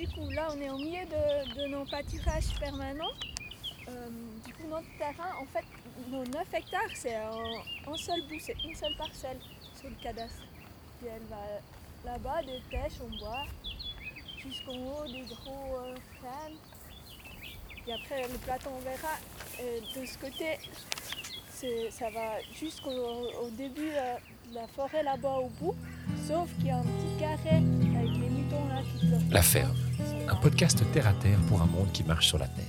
du coup, là, on est au milieu de, nos pâturages permanents. Euh, du coup, notre terrain, en fait, nos 9 hectares, c'est un, seul bout, c'est une seule parcelle sur le cadastre. Puis elle va là-bas, des pêches, on boit, jusqu'en haut, des gros euh, Et après, le plateau, on verra. de ce côté, ça va jusqu'au début euh, de la forêt là-bas au bout, sauf qu'il y a un petit carré avec les moutons là qui La ferme, un podcast terre à terre pour un monde qui marche sur la tête.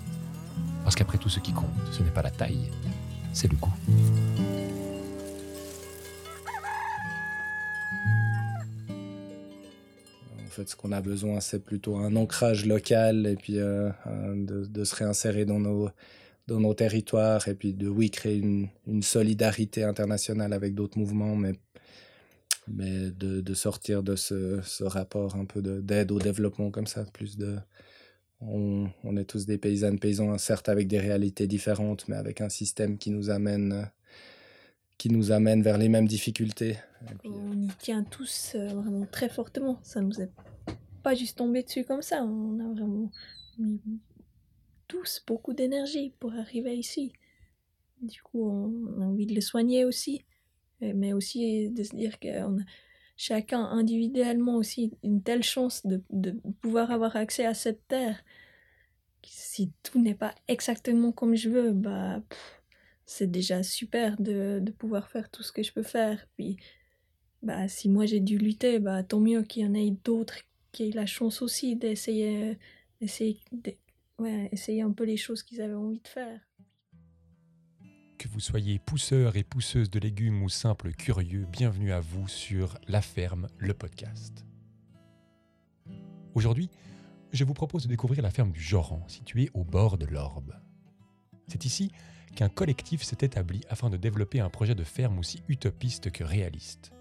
Parce qu'après tout, ce qui compte, ce n'est pas la taille, c'est le goût. En fait, ce qu'on a besoin, c'est plutôt un ancrage local et puis euh, de, se réinsérer dans nos, territoires et puis de, oui, créer une, une solidarité internationale avec d'autres mouvements, mais, mais de, de sortir de ce, ce, rapport un peu d'aide au développement comme ça, plus de... On, on, est tous des paysannes, paysans, certes avec des réalités différentes, mais avec un système qui nous amène, qui nous amène vers les mêmes difficultés. on y tient tous euh, vraiment très fortement. Ça nous est pas juste tombé dessus comme ça. On a vraiment mis tous beaucoup d'énergie pour arriver ici. Du coup, on a envie de le soigner aussi, mais aussi de se dire qu'on a chacun individuellement aussi une telle chance de, de pouvoir avoir accès à cette terre. Si tout n'est pas exactement comme je veux, bah c'est déjà super de, de, pouvoir faire tout ce que je peux faire. Puis bah si moi j'ai dû lutter, bah tant mieux qu'il y en ait d'autres qui aient la chance aussi d'essayer d'essayer ouais, essayer un peu les choses qu'ils avaient envie de faire. Que vous soyez pousseur et pousseuse de légumes ou simple curieux, bienvenue à vous sur La Ferme, le podcast. Aujourd'hui, je vous propose de découvrir la ferme du Joran, située au bord de l'Orbe. C'est ici qu'un collectif s'est établi afin de développer un projet de ferme aussi utopiste que réaliste.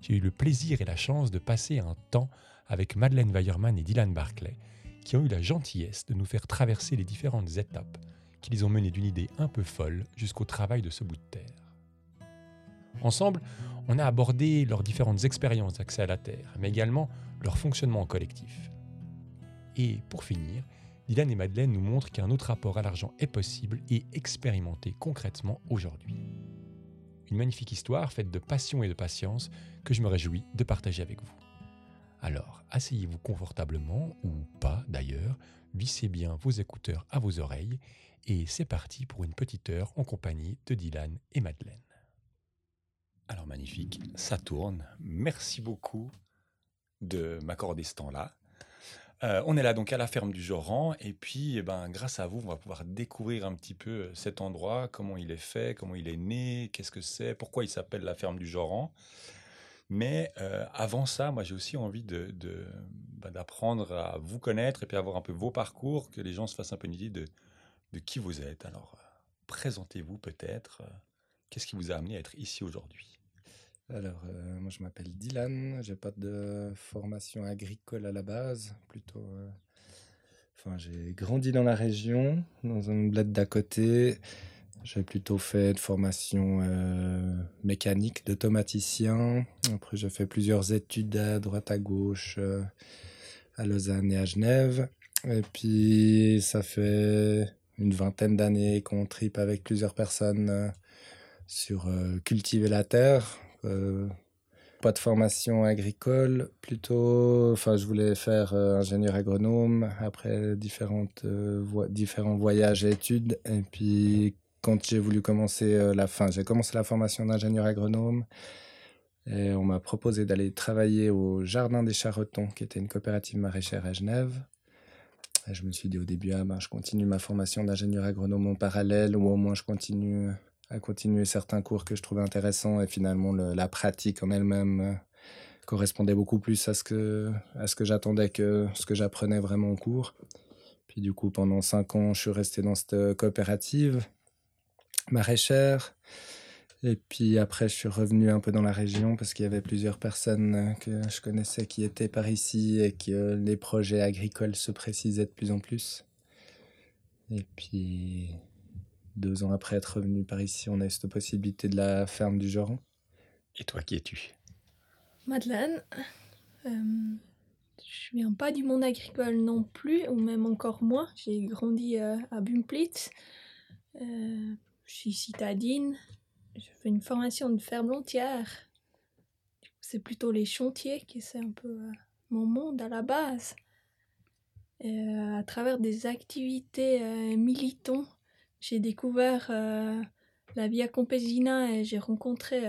J'ai eu le plaisir et la chance de passer un temps avec Madeleine Weiermann et Dylan Barclay, qui ont eu la gentillesse de nous faire traverser les différentes étapes qui les ont menés d'une idée un peu folle jusqu'au travail de ce bout de terre. Ensemble, on a abordé leurs différentes expériences d'accès à la Terre, mais également leur fonctionnement collectif. Et pour finir, Dylan et Madeleine nous montrent qu'un autre rapport à l'argent est possible et expérimenté concrètement aujourd'hui. Une magnifique histoire faite de passion et de patience que je me réjouis de partager avec vous. Alors, asseyez-vous confortablement, ou pas d'ailleurs, vissez bien vos écouteurs à vos oreilles, et c'est parti pour une petite heure en compagnie de Dylan et Madeleine. Alors magnifique, ça tourne. Merci beaucoup de m'accorder ce temps-là. Euh, on est là donc à la ferme du Joran et puis eh ben, grâce à vous, on va pouvoir découvrir un petit peu cet endroit, comment il est fait, comment il est né, qu'est-ce que c'est, pourquoi il s'appelle la ferme du Joran. Mais euh, avant ça, moi j'ai aussi envie bah, d'apprendre à vous connaître et puis avoir un peu vos parcours, que les gens se fassent un peu une idée de, de qui vous êtes. Alors, euh, présentez-vous peut-être. Euh, qu'est-ce qui vous a amené à être ici aujourd'hui? Alors, moi je m'appelle Dylan, j'ai pas de formation agricole à la base, plutôt. Enfin, j'ai grandi dans la région, dans un bled d'à côté. J'ai plutôt fait de formation euh, mécanique d'automaticien. Après, j'ai fait plusieurs études à droite à gauche euh, à Lausanne et à Genève. Et puis, ça fait une vingtaine d'années qu'on tripe avec plusieurs personnes euh, sur cultiver la terre. pas de formation agricole, plutôt. Enfin, je voulais faire ingénieur agronome après différentes, différents voyages et études. Et puis, quand j'ai voulu commencer euh, la fin, j'ai commencé la formation d'ingénieur agronome. Et on m'a proposé d'aller travailler au Jardin des Charretons, qui était une coopérative maraîchère à Genève. Et je me suis dit au début, ah ben, je continue ma formation d'ingénieur agronome en parallèle, ou au moins je continue à continuer certains cours que je trouvais intéressants. Et finalement, la pratique en elle-même euh, correspondait beaucoup plus à ce que, à ce que j'attendais que ce que j'apprenais vraiment en cours. Puis du coup, pendant cinq ans, je suis resté dans cette coopérative maraîchère. Et puis après, je suis revenu un peu dans la région parce qu'il y avait plusieurs personnes euh, que je connaissais qui étaient par ici et que les projets agricoles se précisaient de plus en plus. Et puis, deux ans après être revenu par ici, on a eu cette possibilité de la ferme du Joran. Et toi, qui es-tu? Madeleine. Euh, je je viens pas du monde agricole non plus, ou même encore moins. J'ai grandi euh, à Bumplitz. Euh, je suis citadine. Je fais une formation de ferblantière. C'est plutôt les chantiers qui c'est un peu euh, mon monde à la base. Euh, à travers des activités euh, militants, j'ai découvert la Via Campesina et j'ai rencontré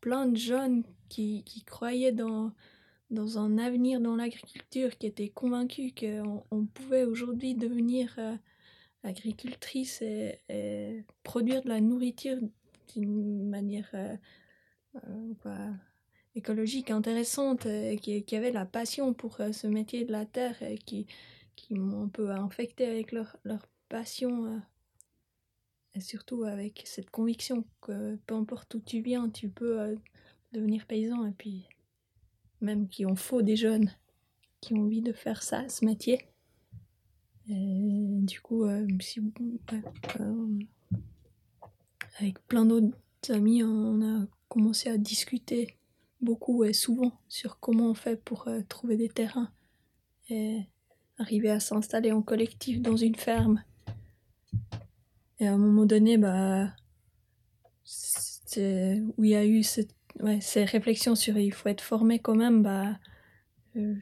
plein de jeunes qui, qui croyaient dans, dans un avenir dans l'agriculture, qui étaient convaincus qu'on on pouvait aujourd'hui devenir agricultrice et produire de la nourriture d'une manière euh, euh, quoi, écologique intéressante, et qui, qui avaient la passion pour euh, ce métier de la terre et qui, qui m'ont un peu infecté avec leur, leur passion. euh, et surtout avec cette conviction que peu importe où tu viens, tu peux euh, devenir paysan. Et puis, même qu'il en faut des jeunes qui ont envie de faire ça, ce métier. Du coup, euh, ouais, euh, avec plein d'autres amis, on a commencé à discuter beaucoup et souvent sur comment on fait pour euh, trouver des terrains et arriver à s'installer en collectif dans une ferme. Et à un moment donné, bah, où il y a eu ces réflexions sur il faut être formé quand même, bah, euh,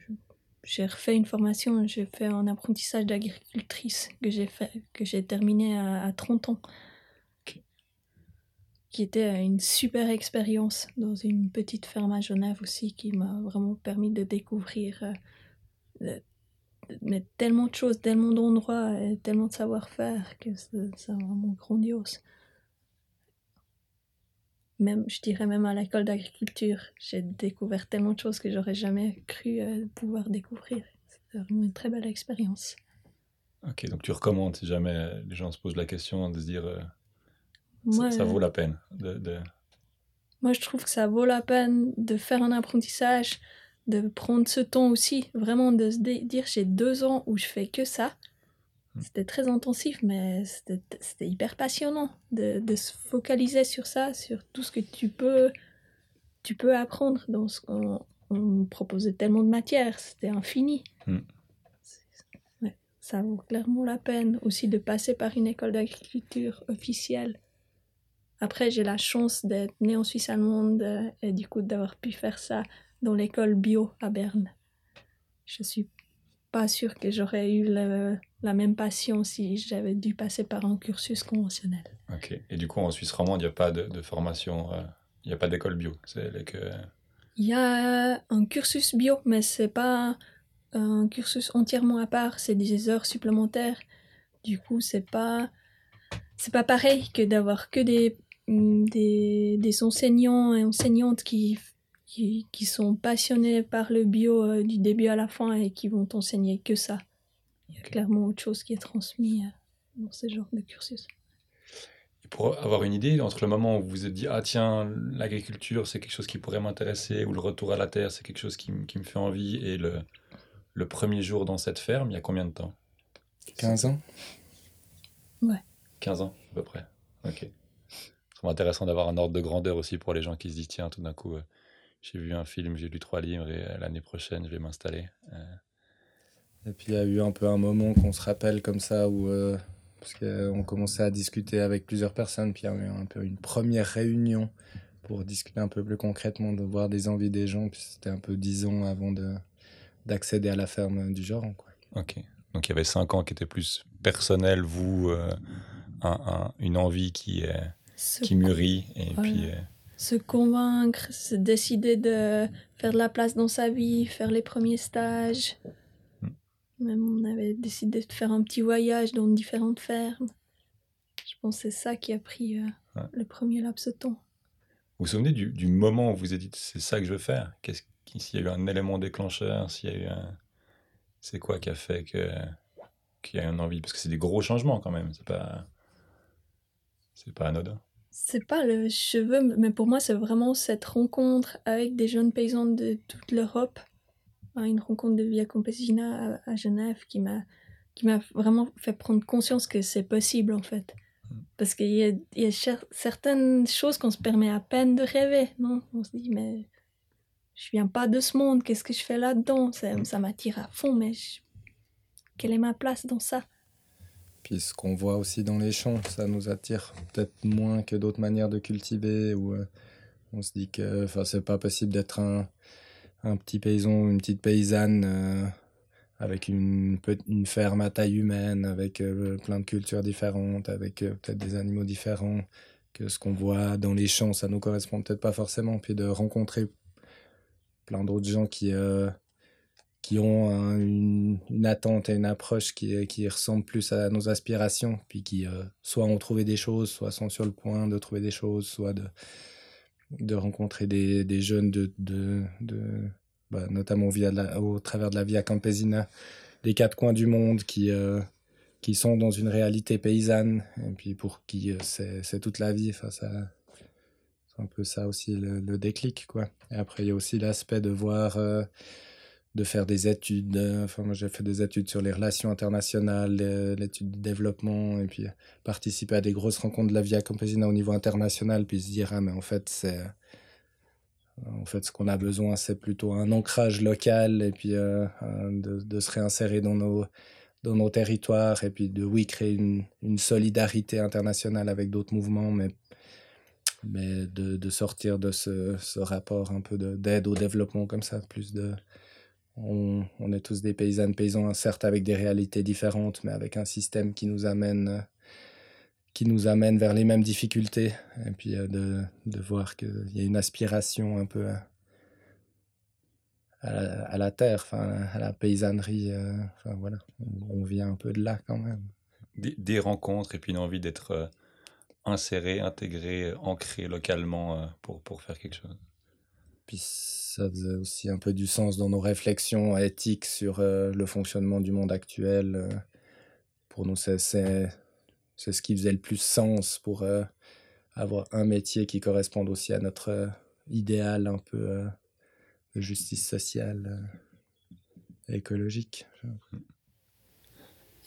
j'ai refait une formation, j'ai fait un apprentissage d'agricultrice que j'ai terminé à 30 ans. Qui était une super expérience dans une petite ferme à Genève aussi, qui m'a vraiment permis de découvrir euh, mais tellement de choses, tellement d'endroits, et tellement de savoir-faire que c'est c'est vraiment grandiose. Même, je dirais même à l'école d'agriculture, j'ai découvert tellement de choses que j'aurais jamais cru euh, pouvoir découvrir. C'était vraiment une très belle expérience. Ok, donc tu recommandes si jamais les gens se posent la question de se dire euh, ça- vaut euh, la peine. De, de- Moi, je trouve que ça vaut la peine de faire un apprentissage, de prendre ce temps aussi, vraiment de se dire j'ai deux ans où je fais que ça. C'était très intensif, mais c'était hyper passionnant de, de se focaliser sur ça, sur tout ce que tu peux, tu peux apprendre. Dans ce qu'on on proposait tellement de matières, c'était infini. Mm. C'est- ouais, ça vaut clairement la peine aussi de passer par une école d'agriculture officielle. Après, j'ai la chance d'être née en Suisse allemande euh, et du coup d'avoir pu faire ça dans l'école bio à Berne. Je suis pas sûre que j'aurais eu le- la même passion si j'avais dû passer par un cursus conventionnel. Ok. Et du coup, en Suisse romande, il n'y a pas de, de formation, euh, il n'y a pas d'école bio. C'est que... Il y a un cursus bio, mais c'est pas un cursus entièrement à part, c'est des heures supplémentaires. Du coup, c'est pas c'est pas pareil que d'avoir que des, des des enseignants et enseignantes qui qui, qui sont passionnés par le bio euh, du début à la fin et qui vont t'enseigner que ça. Il y a clairement autre chose qui est transmis euh, dans ce genre de cursus. Et Pour avoir une idée, entre le moment où vous vous êtes dit, ah tiens, l'agriculture, c'est quelque chose qui pourrait m'intéresser, ou le retour à la terre, c'est quelque chose qui, qui me fait envie, et le, le premier jour dans cette ferme, il y a combien de temps? 15 ans 15 ans, à peu près. Ok. Intéressant d'avoir un ordre de grandeur aussi pour les gens qui se disent, tiens, tout d'un coup, euh, j'ai vu un film, j'ai lu trois livres, et euh, l'année prochaine, je vais m'installer. Euh, Et puis il y a eu un peu un moment qu'on se rappelle comme ça où parce qu'on commençait à discuter avec plusieurs personnes, puis il y a eu un peu une première réunion pour discuter un peu plus concrètement, de voir des envies des gens, puis c'était un peu dix ans avant de d'accéder à la ferme du genre. Quoi. Ok. Donc il y avait cinq ans qui étaient plus personnels, vous, euh, un- un- une envie qui, est, Se qui mûrit, et Voilà. puis... euh, se convaincre, se décider de faire de la place dans sa vie, faire les premiers stages. Mm. Même on avait décidé de faire un petit voyage dans différentes fermes. Je pense que c'est ça qui a pris euh, Ouais. le premier laps de temps. Vous vous souvenez du, du moment où vous vous êtes dit c'est ça que je veux faire? Qu'est-ce S'il y a eu un élément déclencheur, s'il y a eu un. C'est quoi qui a fait que qu'il y a une envie? Parce que c'est des gros changements quand même, c'est pas. C'est pas anodin. C'est pas le cheveu, mais pour moi c'est vraiment cette rencontre avec des jeunes paysans de toute l'Europe. Hein, Une rencontre de Via Campesina à, à Genève qui m'a qui m'a vraiment fait prendre conscience que c'est possible en fait. Parce qu'il y a, il y a cer- certaines choses qu'on se permet à peine de rêver, non? On se dit mais je viens pas de ce monde, qu'est-ce que je fais là-dedans? Ça, ça m'attire à fond, mais je- quelle est ma place dans ça? Puis ce qu'on voit aussi dans les champs, ça nous attire peut-être moins que d'autres manières de cultiver. Ou euh, on se dit que c'est pas possible d'être un, un petit paysan une petite paysanne euh, avec une, une ferme à taille humaine, avec euh, plein de cultures différentes, avec peut-être des animaux différents. Que ce qu'on voit dans les champs, ça nous correspond peut-être pas forcément. Puis de rencontrer plein d'autres gens qui, qui ont un- une, attente et une approche qui, qui ressemble plus à nos aspirations, puis qui euh, soit ont trouvé des choses, soit sont sur le point de trouver des choses, soit de, de rencontrer des, des jeunes, de, de, de, bah, notamment via au travers de la Via Campesina, des quatre coins du monde qui, euh, qui sont dans une réalité paysanne, et puis pour qui euh, c'est c'est toute la vie. Enfin, ça, c'est un peu ça aussi le, le déclic, quoi. Et après, il y a aussi l'aspect de voir, euh, de faire des études. euh, Enfin, moi, j'ai fait des études sur les relations internationales, euh, l'étude du développement, et puis euh, participer à des grosses rencontres de la Via Campesina au niveau international, puis se dire, ah, mais en fait, c'est. En fait, ce qu'on a besoin, c'est plutôt un ancrage local et puis euh, un- de, se réinsérer dans nos, dans nos territoires et puis de, oui, créer une, une solidarité internationale avec d'autres mouvements, mais, mais de, de sortir de ce, ce rapport un peu de- d'aide au développement comme ça, plus de... On, est tous des paysannes, paysans, certes avec des réalités différentes, mais avec un système qui nous amène, qui nous amène vers les mêmes difficultés. Et puis euh, de, de voir qu'il y a une aspiration un peu à, la, terre, enfin, à la paysannerie. euh, Enfin voilà, on, vient un peu de là quand même. Des, des rencontres et puis une envie d'être euh, inséré, intégré, ancré localement pour, pour faire quelque chose. Puis ça faisait aussi un peu du sens dans nos réflexions éthiques sur euh, le fonctionnement du monde actuel. euh. Pour nous, c'est ce qui faisait le plus sens pour euh, avoir un métier qui corresponde aussi à notre idéal un peu de justice sociale et écologique.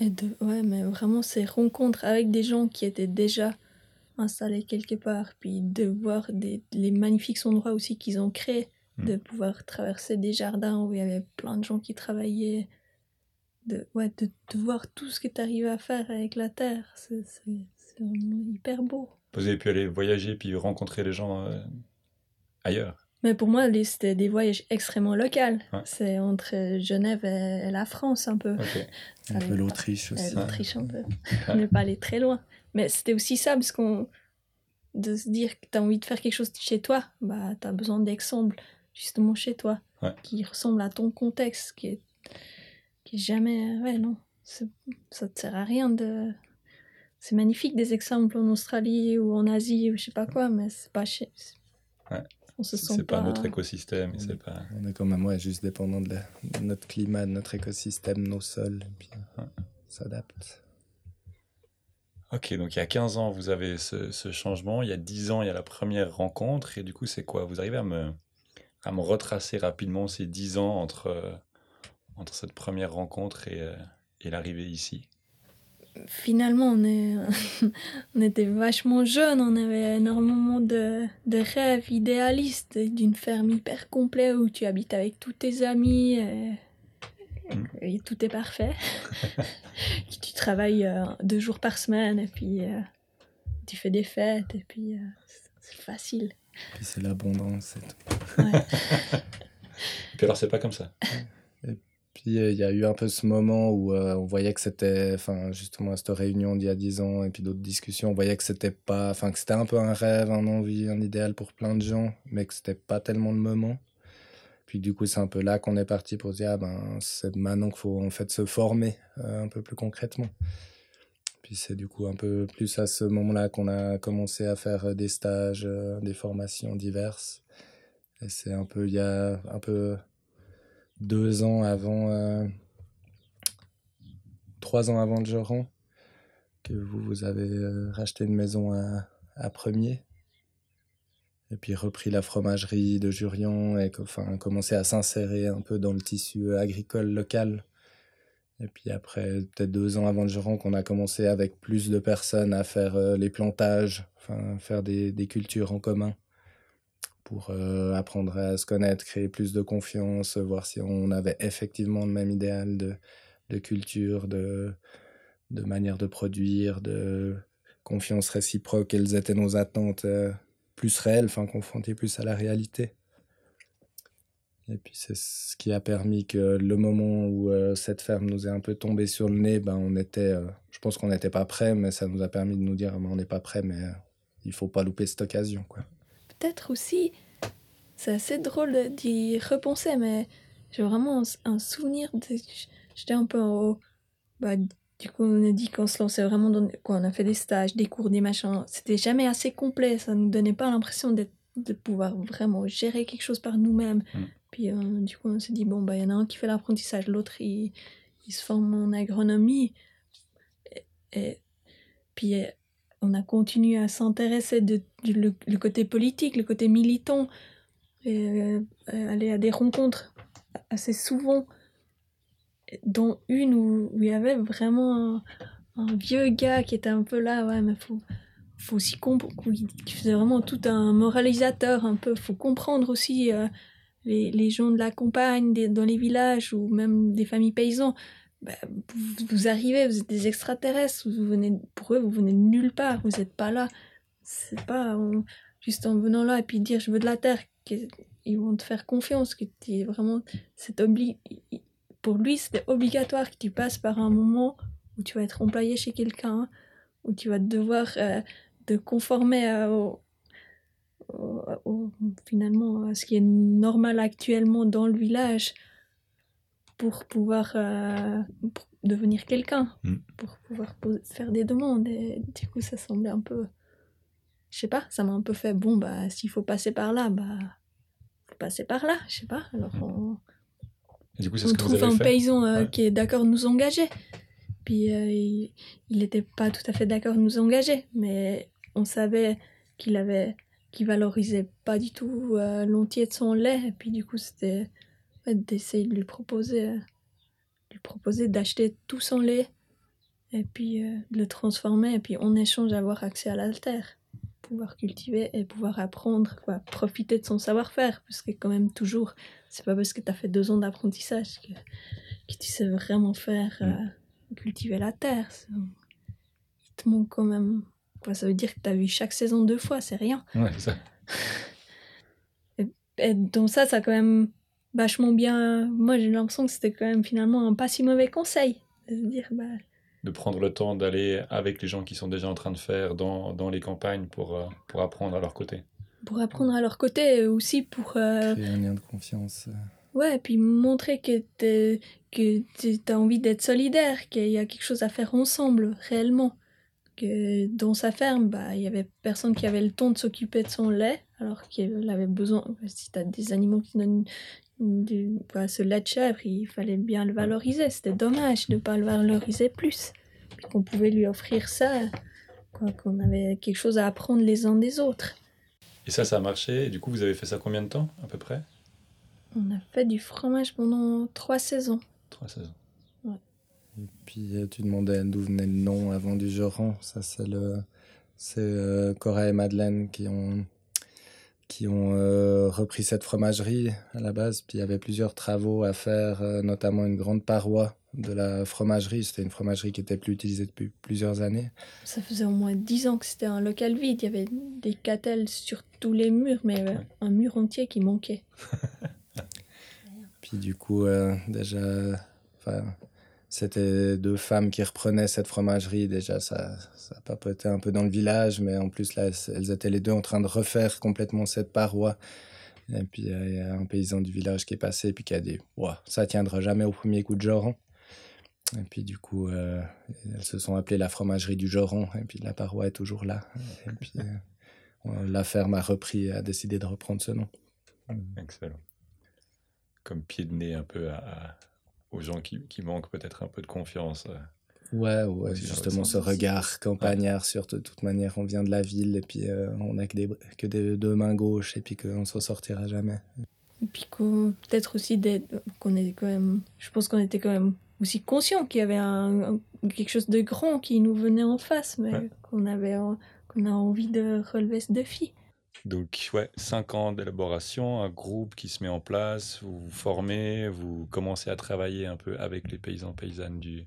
Et de, ouais, mais vraiment ces rencontres avec des gens qui étaient déjà installés quelque part, puis de voir des, les magnifiques endroits aussi qu'ils ont créés, Mm. de pouvoir traverser des jardins où il y avait plein de gens qui travaillaient, de, ouais, de, de voir tout ce que tu arrives à faire avec la terre, c'est c'est- c'est vraiment hyper beau. Vous avez pu aller voyager puis rencontrer les gens euh, ailleurs. Mais pour moi, c'était des voyages extrêmement locaux. Ouais. C'est entre Genève et, la France un peu. Ok. Un peu l'Autriche Euh, aussi. l'Autriche un peu. On n'est pas allé très loin. Mais c'était aussi ça, parce qu'on. de se dire que tu as envie de faire quelque chose chez toi, bah, tu as besoin d'exemples, justement chez toi, Ouais. qui ressemblent à ton contexte, qui est, qui est jamais. Ouais, non. Ça te sert à rien de. C'est magnifique des exemples en Australie ou en Asie ou je sais pas quoi, mais c'est pas chez. Ouais. On se sent C'est pas pas. notre écosystème. et C'est pas... On est quand même ouais, juste dépendant de, la- de notre climat, de notre écosystème, nos sols, et puis on s'adapte. Ok, donc il y a 15 ans, vous avez ce, ce changement. Il y a 10 ans, il y a la première rencontre. Et du coup, c'est quoi? Vous arrivez à me, à me retracer rapidement ces 10 ans entre, euh, entre cette première rencontre et, euh, et l'arrivée ici? Finalement, on, est... on était vachement jeunes, on avait énormément de, de rêves idéalistes d'une ferme hyper complète où tu habites avec tous tes amis et, Mm. et tout est parfait. Tu travailles euh, deux jours par semaine et puis euh, tu fais des fêtes et puis euh, c'est- c'est facile. Puis c'est l'abondance et tout. Ouais. Puis alors, c'est pas comme ça. Puis euh, il y a eu un peu ce moment où euh, on voyait que c'était, enfin justement cette réunion d'il y a 10 ans et puis d'autres discussions, on voyait que c'était pas, enfin que c'était un peu un rêve, un envie, un idéal pour plein de gens, mais que c'était pas tellement le moment. Puis du coup c'est un peu là qu'on est parti pour se dire ah ben c'est maintenant qu'il faut en fait se former euh, un peu plus concrètement. Puis c'est du coup un peu plus à ce moment-là qu'on a commencé à faire des stages, des formations diverses. Et c'est un peu il y a un peu deux ans avant, euh, trois ans avant Joran, que vous, vous avez euh, racheté une maison à, Premier, et puis repris la fromagerie de Jurion, et enfin, commencé à s'insérer un peu dans le tissu agricole local. Et puis après, peut-être deux ans avant Joran, qu'on a commencé avec plus de personnes à faire euh, les plantages, enfin, faire des, des cultures en commun pour euh, apprendre à se connaître, créer plus de confiance, voir si on avait effectivement le même idéal de, culture, de, manière de produire, de confiance réciproque, quelles étaient nos attentes euh, plus réelles, enfin confrontées plus à la réalité. Et puis c'est ce qui a permis que le moment où euh, cette ferme nous est un peu tombée sur le nez, ben on était, je pense qu'on n'était pas prêt, mais ça nous a permis de nous dire, ben, on n'est pas prêt, mais il faut pas louper cette occasion, quoi peut-être aussi, c'est assez drôle d'y repenser, mais j'ai vraiment un, souvenir de. J'étais un peu au. Bah, du coup, on a dit qu'on se lançait vraiment dans. Quoi, on a fait des stages, des cours, des machins. C'était jamais assez complet. Ça nous donnait pas l'impression de pouvoir vraiment gérer quelque chose par nous-mêmes. Mm. Puis, euh, du coup, on s'est dit, bon, bah, il y en a un qui fait l'apprentissage, l'autre, il, il, se forme en agronomie. Et, et puis, on a continué à s'intéresser du le, côté politique, le côté militant, et euh, aller à des rencontres assez souvent, dont une où, il y avait vraiment un, vieux gars qui était un peu là, ouais, mais faut, faut aussi comprendre, qui faisait vraiment tout un moralisateur, un peu, faut comprendre aussi euh, les, les, gens de la campagne, dans les villages, ou même des familles paysans, bah, vous, arrivez, vous êtes des extraterrestres, vous venez, pour eux, vous venez de nulle part, vous n'êtes pas là. C'est pas juste en venant là et puis dire je veux de la terre, qu'ils vont te faire confiance, que es vraiment, c'est obli pour lui, c'était obligatoire que tu passes par un moment où tu vas être employé chez quelqu'un, où tu vas devoir euh, te conformer au, finalement à ce qui est normal actuellement dans le village pour pouvoir euh, devenir quelqu'un, mm. pour pouvoir faire des demandes. Et du coup, ça semblait un peu. Je sais pas, ça m'a un peu fait bon, bah, s'il faut passer par là, bah, faut passer par là, je sais pas. Alors, on, du coup, on trouve un paysan euh, qui est d'accord de nous engager. Puis, euh, il n'était pas tout à fait d'accord de nous engager, mais on savait qu'il avait qu'il valorisait pas du tout l'entier de son lait et puis du coup c'était d'essayer de lui proposer, euh, lui proposer d'acheter tout son lait et puis euh, de le transformer et puis en échange avoir accès à la terre, pouvoir cultiver et pouvoir apprendre, quoi, profiter de son savoir-faire, parce que quand même toujours, c'est pas parce que tu as fait deux ans d'apprentissage que, que, tu sais vraiment faire euh, mm. cultiver la terre. Il te manque quand même. Quoi, ça veut dire que tu as vu chaque saison deux fois, c'est rien. Ouais, ça. et, et donc ça, ça a quand même vachement bien. Moi, j'ai l'impression que c'était quand même finalement un pas si mauvais conseil. De dire, bah... De prendre le temps d'aller avec les gens qui sont déjà en train de faire dans, dans les campagnes pour, euh, pour apprendre à leur côté. Pour apprendre à leur côté aussi pour. Euh... Créer un lien de confiance. Euh. Ouais, et puis montrer que tu as envie d'être solidaire, qu'il y a quelque chose à faire ensemble, réellement. Que dans sa ferme, bah, il y avait personne qui avait le temps de s'occuper de son lait, alors qu'il avait besoin. Si tu as des animaux qui donnent du, ce lait de chèvre, il fallait bien le valoriser. C'était dommage de ne pas le valoriser plus. qu'on pouvait lui offrir ça, qu'on avait quelque chose à apprendre les uns des autres. Et ça, ça a marché. Et du coup, vous avez fait ça combien de temps, à peu près? On a fait du fromage pendant trois saisons. Trois saisons. Ouais. Et puis, euh, tu demandais d'où venait le nom avant du Joran. Ça, c'est le... C'est euh, Cora et Madeleine qui ont qui ont euh, repris cette fromagerie à la base. Puis il y avait plusieurs travaux à faire, euh, notamment une grande paroi de la fromagerie. C'était une fromagerie qui était plus utilisée depuis plusieurs années. Ça faisait au moins dix ans que c'était un local vide. Il y avait des catelles sur tous les murs, mais un mur entier qui manquait. Puis du coup, euh, déjà, c'était deux femmes qui reprenaient cette fromagerie. Déjà, ça, ça papotait un peu dans le village, mais en plus, là, elles étaient les deux en train de refaire complètement cette paroi. Et puis, il y a un paysan du village qui est passé et puis qui a dit Ça tiendra jamais au premier coup de Joran. Et puis, du coup, euh, elles se sont appelées la fromagerie du Joran. Et puis, la paroi est toujours là. Et puis, euh, la ferme a repris, et a décidé de reprendre ce nom. Excellent. Comme pied de nez un peu à aux gens qui, qui manquent peut-être un peu de confiance. Euh, ouais, ouais justement ce regard campagnard sur de toute manière, on vient de la ville et puis euh, on n'a que des, que des deux mains gauches et puis qu'on ne s'en sortira jamais. Et puis peut-être aussi qu'on est quand même, je pense qu'on était quand même aussi conscient qu'il y avait un, quelque chose de grand qui nous venait en face, mais qu'on avait qu'on a envie de relever ce défi. Donc, ouais, 5 ans d'élaboration, un groupe qui se met en place, vous vous formez, vous commencez à travailler un peu avec les paysans paysannes du,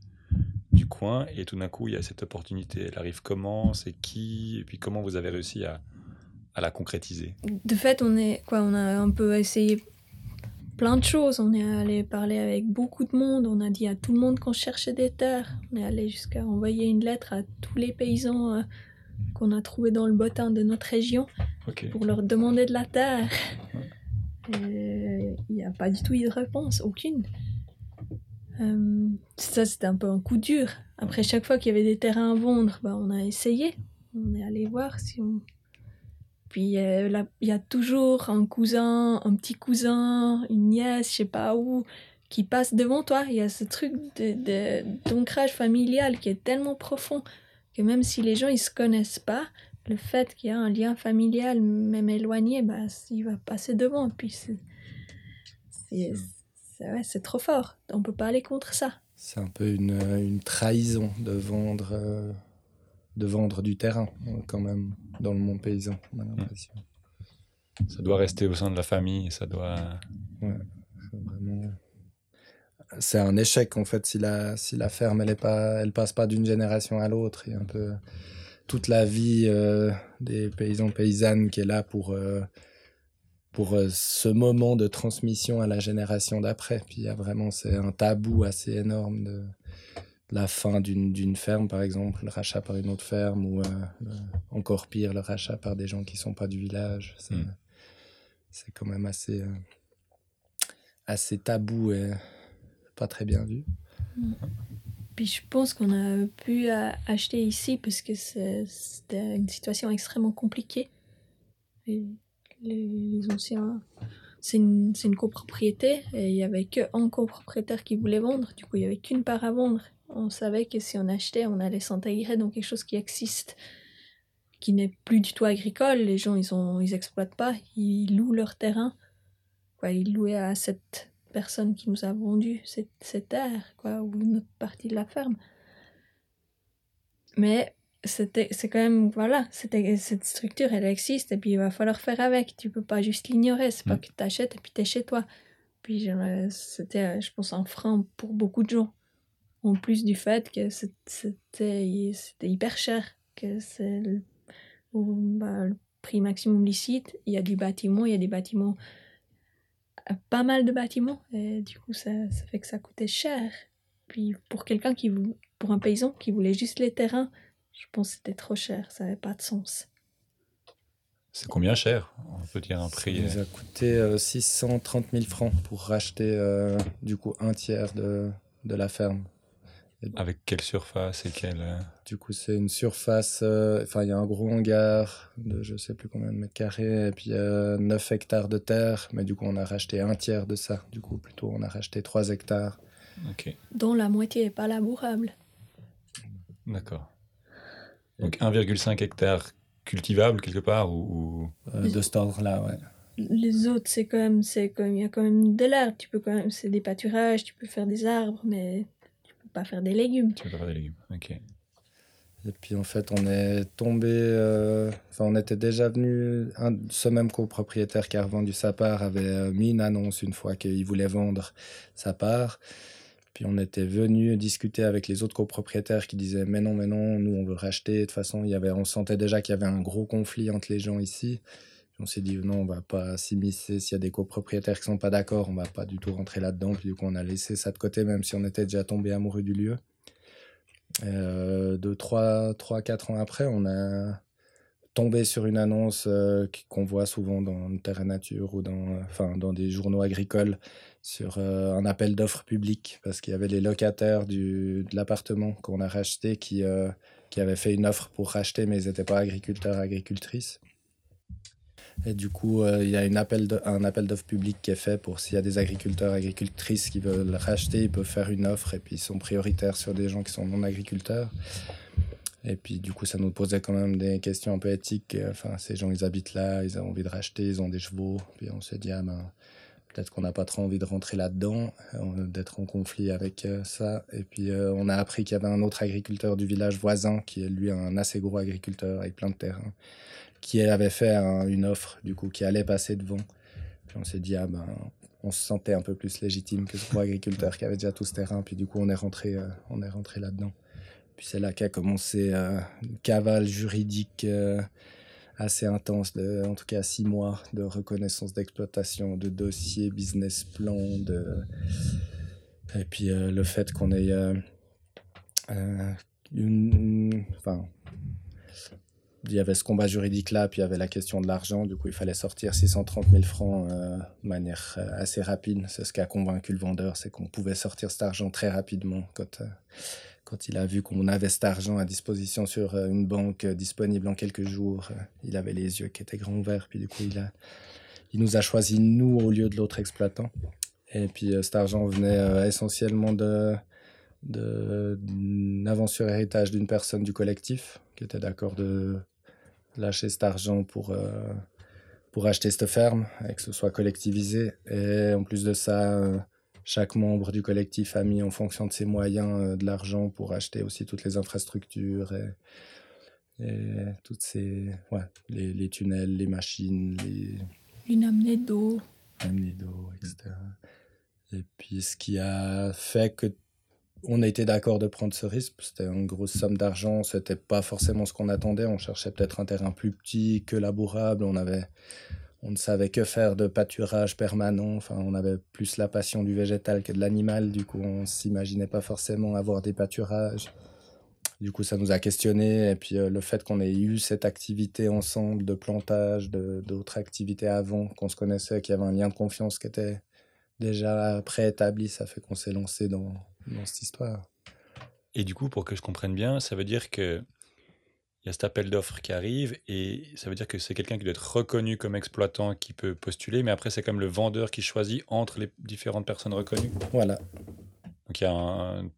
du coin, et tout d'un coup, il y a cette opportunité. Elle arrive comment, c'est qui, et puis comment vous avez réussi à, à la concrétiser? De fait, on, est, quoi, on a un peu essayé plein de choses. On est allé parler avec beaucoup de monde, on a dit à tout le monde qu'on cherchait des terres. On est allé jusqu'à envoyer une lettre à tous les paysans. Qu'on a trouvés dans le bottin de notre région pour leur demander de la terre. Euh, Il n'y a pas du tout eu de réponse, aucune. Euh, ça, c'était un peu un coup dur. Après, chaque fois qu'il y avait des terrains à vendre, bah, on a essayé. On est allé voir si on. Puis euh, là, il y a toujours un cousin, un petit cousin, une nièce, je sais pas où, qui passe devant toi. Il y a ce truc de- de- d'ancrage familial qui est tellement profond que même si les gens ils se connaissent pas, le fait qu'il y a un lien familial, même éloigné, bah, il va passer devant. Puis c'est, c'est, c'est- ouais, c'est trop fort. On peut pas aller contre ça. C'est un peu une, une trahison de vendre, euh, de vendre du terrain, euh, quand même, dans le monde paysan, on a l'impression. Ça doit rester au sein de la famille, ça doit. C'est vraiment- C'est un échec, en fait, si la, si la ferme, elle, est pas, elle passe pas d'une génération à l'autre. Il y a un peu toute la vie euh, des paysans paysannes qui est là pour, euh, pour euh, ce moment de transmission à la génération d'après. Puis il y a vraiment c'est un tabou assez énorme de la fin d'une ferme, par exemple, le rachat par une autre ferme, ou encore pire, le rachat par des gens qui sont pas du village. C'est Mm. c'est quand même assez, assez tabou et pas très bien vu. Puis je pense qu'on a pu euh, acheter ici parce que c'était une situation extrêmement compliquée. Les, anciens, c'est une, une copropriété et il y avait qu'un copropriétaire qui voulait vendre. Du coup, il y avait qu'une part à vendre. On savait que si on achetait, on allait s'intégrer dans quelque chose qui existe, qui n'est plus du tout agricole. Les gens, ils ont, ils exploitent pas, ils louent leur terrain. Ils louaient à cette personne qui nous a vendu cette, cette terre, quoi, ou une autre partie de la ferme. Mais c'était, c'est quand même, voilà, c'était, cette structure, elle existe, et puis il va falloir faire avec. Tu peux pas juste l'ignorer, c'est pas Mm. que tu achètes et puis t'es chez toi. Puis c'était, je pense, un frein pour beaucoup de gens. En plus du fait que c'était, c'était hyper cher, que c'est le, bah, le prix maximum licite. Il y a du bâtiment, il y a des bâtiments pas mal de bâtiments et du coup ça, ça fait que ça coûtait cher. Puis pour quelqu'un qui vou- pour un paysan qui voulait juste les terrains, je pense que c'était trop cher, ça n'avait pas de sens. C'est combien cher? On peut dire un prix. Ça nous a coûté euh, 630 000 francs pour racheter euh, du coup un tiers de, de la ferme. Avec quelle surface et quelle. euh, Du coup, c'est une surface. euh, Enfin, il y a un gros hangar de je sais plus combien de mètres carrés, et puis euh, 9 hectares de terre. Mais du coup, on a racheté un tiers de ça. Du coup, plutôt, on a racheté 3 hectares. Ok, Dont la moitié est pas labourable. d'accord. Donc 1,5 hectare cultivable quelque part ou. ou- euh, de cet ordre-là, ouais. Les autres c'est quand même c'est comme il y a quand même de l'herbe, tu peux quand même c'est des pâturages, tu peux faire des arbres mais pas faire des légumes. Tu peux pas faire des légumes. Ok. Et puis en fait, on est tombé. euh, Enfin, on était déjà venu. Un, ce même copropriétaire qui a revendu sa part avait euh, mis une annonce une fois qu'il voulait vendre sa part. Puis on était venu discuter avec les autres copropriétaires qui disaient mais non, mais non, nous on veut racheter. De toute façon, il y avait, on sentait déjà qu'il y avait un gros conflit entre les gens ici. On s'est dit non, on va pas s'immiscer. S'il y a des copropriétaires qui sont pas d'accord, on va pas du tout rentrer là-dedans. Puis du coup, on a laissé ça de côté, même si on était déjà tombé amoureux du lieu. Euh, de 3, 3, 4 ans après, on a tombé sur une annonce euh, qu'on voit souvent dans Terre et Nature ou dans, euh, dans des journaux agricoles sur euh, un appel d'offres public parce qu'il y avait les locataires du, de l'appartement qu'on a racheté qui, qui avaient fait une offre pour racheter mais ils n'étaient pas agriculteurs, agricultrices. Et du coup, euh, il y a une appel de- un appel d'offres public qui est fait pour s'il y a des agriculteurs, agricultrices qui veulent racheter, ils peuvent faire une offre et puis ils sont prioritaires sur des gens qui sont non agriculteurs. Et puis du coup, ça nous posait quand même des questions un peu éthiques. Enfin, ces gens, ils habitent là, ils ont envie de racheter, ils ont des chevaux. Puis on s'est dit, ah ben, peut-être qu'on n'a pas trop envie de rentrer là-dedans, euh, d'être en conflit avec euh, ça. Et puis on a appris qu'il y avait un autre agriculteur du village voisin qui est lui un assez gros agriculteur avec plein de terrain qui avait fait une offre, du coup, qui allait passer devant. Puis on s'est dit, ah ben, on se sentait un peu plus légitime que ce gros agriculteur qui avait déjà tout ce terrain. Puis du coup, on est rentré, euh, on est rentré là-dedans. Puis c'est là qu'a commencé euh, une cavale juridique euh, assez intense, en tout cas six mois de reconnaissance d'exploitation, de dossiers, business plan, de... et puis le fait qu'on ait une, enfin, il y avait ce combat juridique là, puis il y avait la question de l'argent. Du coup, il fallait sortir 630 000 francs euh, de manière euh, assez rapide. C'est ce qui a convaincu le vendeur, c'est qu'on pouvait sortir cet argent très rapidement quand, euh, quand il a vu qu'on avait cet argent à disposition sur une banque disponible en quelques jours. il avait les yeux qui étaient grands ouverts, puis du coup, il, a, il nous a choisi nous au lieu de l'autre exploitant. Et puis cet argent venait essentiellement de d'une avance sur héritage d'une personne du collectif qui était d'accord de lâcher cet argent pour, euh, pour acheter cette ferme et que ce soit collectivisé. Et en plus de ça, euh, chaque membre du collectif a mis en fonction de ses moyens euh, de l'argent pour acheter aussi toutes les infrastructures et, toutes ces ouais, les, les, tunnels, les machines, les une amenée d'eau, amenée d'eau, etc. Et puis ce qui a fait que on a été d'accord de prendre ce risque. C'était une grosse somme d'argent. C'était pas forcément ce qu'on attendait. On cherchait peut-être un terrain plus petit que labourable. On avait, on ne savait que faire de pâturage permanent. Enfin, on avait plus la passion du végétal que de l'animal. Du coup, on s'imaginait pas forcément avoir des pâturages. Du coup, ça nous a questionné. Et puis, euh, le fait qu'on ait eu cette activité ensemble de plantage, d'autres activités avant, qu'on se connaissait, qu'il y avait un lien de confiance qui était déjà préétabli, ça fait qu'on s'est lancé dans, dans cette histoire. Et du coup, pour que je comprenne bien, ça veut dire que il y a cet appel d'offres qui arrive et ça veut dire que c'est quelqu'un qui doit être reconnu comme exploitant qui peut postuler, mais après c'est comme le vendeur qui choisit entre les différentes personnes reconnues. Voilà. Donc il y a un,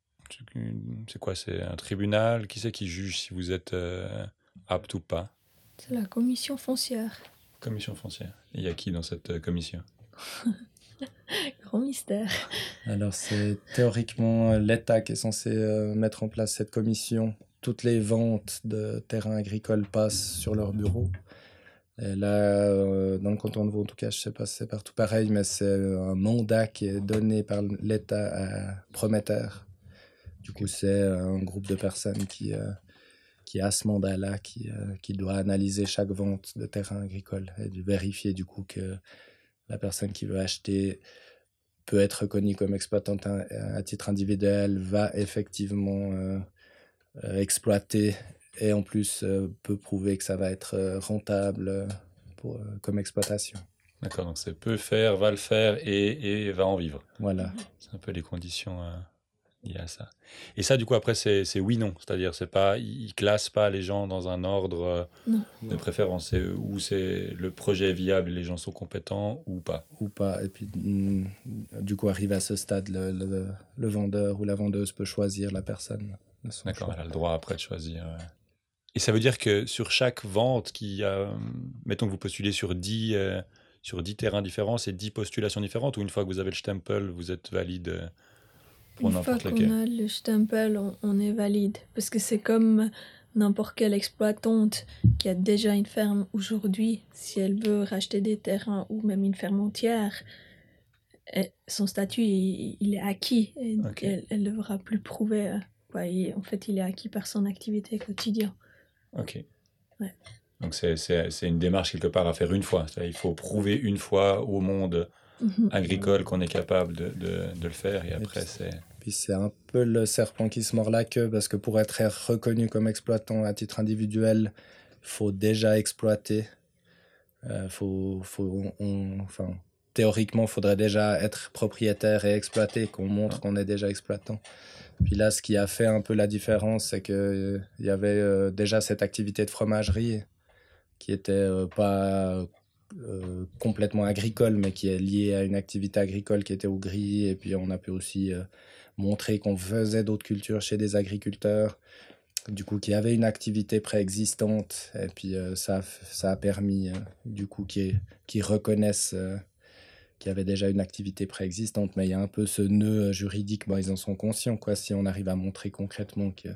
c'est quoi, c'est un tribunal? Qui c'est qui juge si vous êtes euh, apte ou pas? C'est la commission foncière. Commission foncière. il y a qui dans cette euh, commission? Grand mystère. Alors c'est théoriquement l'État qui est censé euh, mettre en place cette commission. Toutes les ventes de terrains agricoles passent sur leur bureau. Et là, euh, dans le canton de Vaud, en tout cas, je sais pas si c'est partout pareil, mais c'est un mandat qui est donné par l'État à Prometteur. Du coup, c'est un groupe de personnes qui, euh, qui a ce mandat-là, qui, qui doit analyser chaque vente de terrain agricole et vérifier du coup que la personne qui veut acheter peut être reconnue comme exploitante à, titre individuel, va effectivement euh, euh, exploiter et en plus euh, peut prouver que ça va être rentable pour, comme exploitation. D'accord, donc c'est peut faire, va le faire et, et va en vivre. Voilà. C'est un peu les conditions il y a ça. Et ça, du coup, après, c'est oui-non. C'est-à-dire, c'est pas, ils classent pas les gens dans un ordre euh, de préférence. C'est où c'est le projet est viable, les gens sont compétents ou pas. Ou pas. Et puis, mm, du coup, arrive à ce stade, le, le, vendeur ou la vendeuse peut choisir la personne. D'accord, elle a le droit après de choisir. Et ça veut dire que sur chaque vente, qui a, mettons que vous postulez sur 10, euh, sur 10 terrains différents, c'est 10 postulations différentes, ou une fois que vous avez le stempel, vous êtes valide une fois qu'on a le stempel, on, est valide. Parce que c'est comme n'importe quelle exploitante qui a déjà une ferme aujourd'hui, si elle veut racheter des terrains ou même une ferme entière, son statut il, est acquis. Et elle, ne devra plus prouver. Euh, en fait, il est acquis par son activité quotidienne. Ok. Donc c'est une démarche quelque part à faire une fois. Il faut prouver une fois au monde. Agricole qu'on est capable de, de, le faire. Et après c'est puis c'est un peu le serpent qui se mord la queue parce que pour être reconnu comme exploitant à titre individuel faut déjà exploiter. Euh, faut, faut enfin théoriquement il faudrait déjà être propriétaire et exploiter qu'on montre qu'on est déjà exploitant. Puis là ce qui a fait un peu la différence c'est que euh, il y avait euh, déjà cette activité de fromagerie qui était pas euh, complètement agricole, mais qui est lié à une activité agricole qui était au gris. Et puis on a pu aussi euh, montrer qu'on faisait d'autres cultures chez des agriculteurs, du coup qui avaient une activité préexistante. Et puis euh, ça, ça a permis du coup qu'ils reconnaissent qu'il y avait déjà une activité préexistante. Mais il y a un peu ce nœud juridique, bon, ils en sont conscients, quoi, si on arrive à montrer concrètement que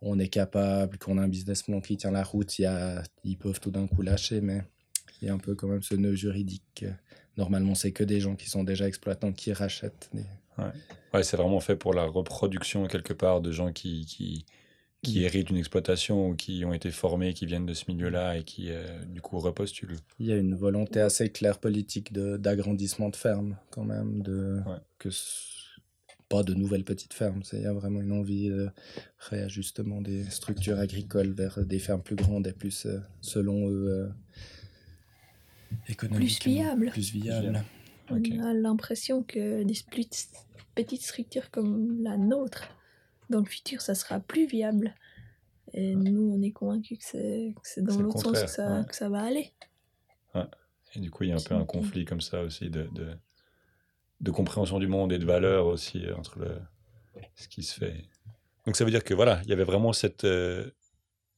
on est capable, qu'on a un business plan qui tient la route, y a, ils peuvent tout d'un coup lâcher, mais il y a un peu quand même ce nœud juridique. Normalement, c'est que des gens qui sont déjà exploitants qui rachètent. Ouais, c'est vraiment fait pour la reproduction quelque part de gens qui, qui, qui héritent une exploitation ou qui ont été formés, qui viennent de ce milieu-là et qui, euh, du coup, repostulent. Il y a une volonté assez claire politique d'agrandissement de, fermes, quand même, de que pas de nouvelles petites fermes. Il y a vraiment une envie de réajustement des structures agricoles vers des fermes plus grandes et plus, euh, selon eux, euh, économiques. Plus viables. Plus viables. On a l'impression que des petites structures comme la nôtre, dans le futur, ça sera plus viable. Et nous, on est convaincus que c'est dans l'autre sens que ça, que ça, va aller. Et du coup, il y a un peu un conflit comme ça aussi de, de, de compréhension du monde et de valeur aussi euh, entre le, ce qui se fait. Donc ça veut dire que voilà, il y avait vraiment cette, euh,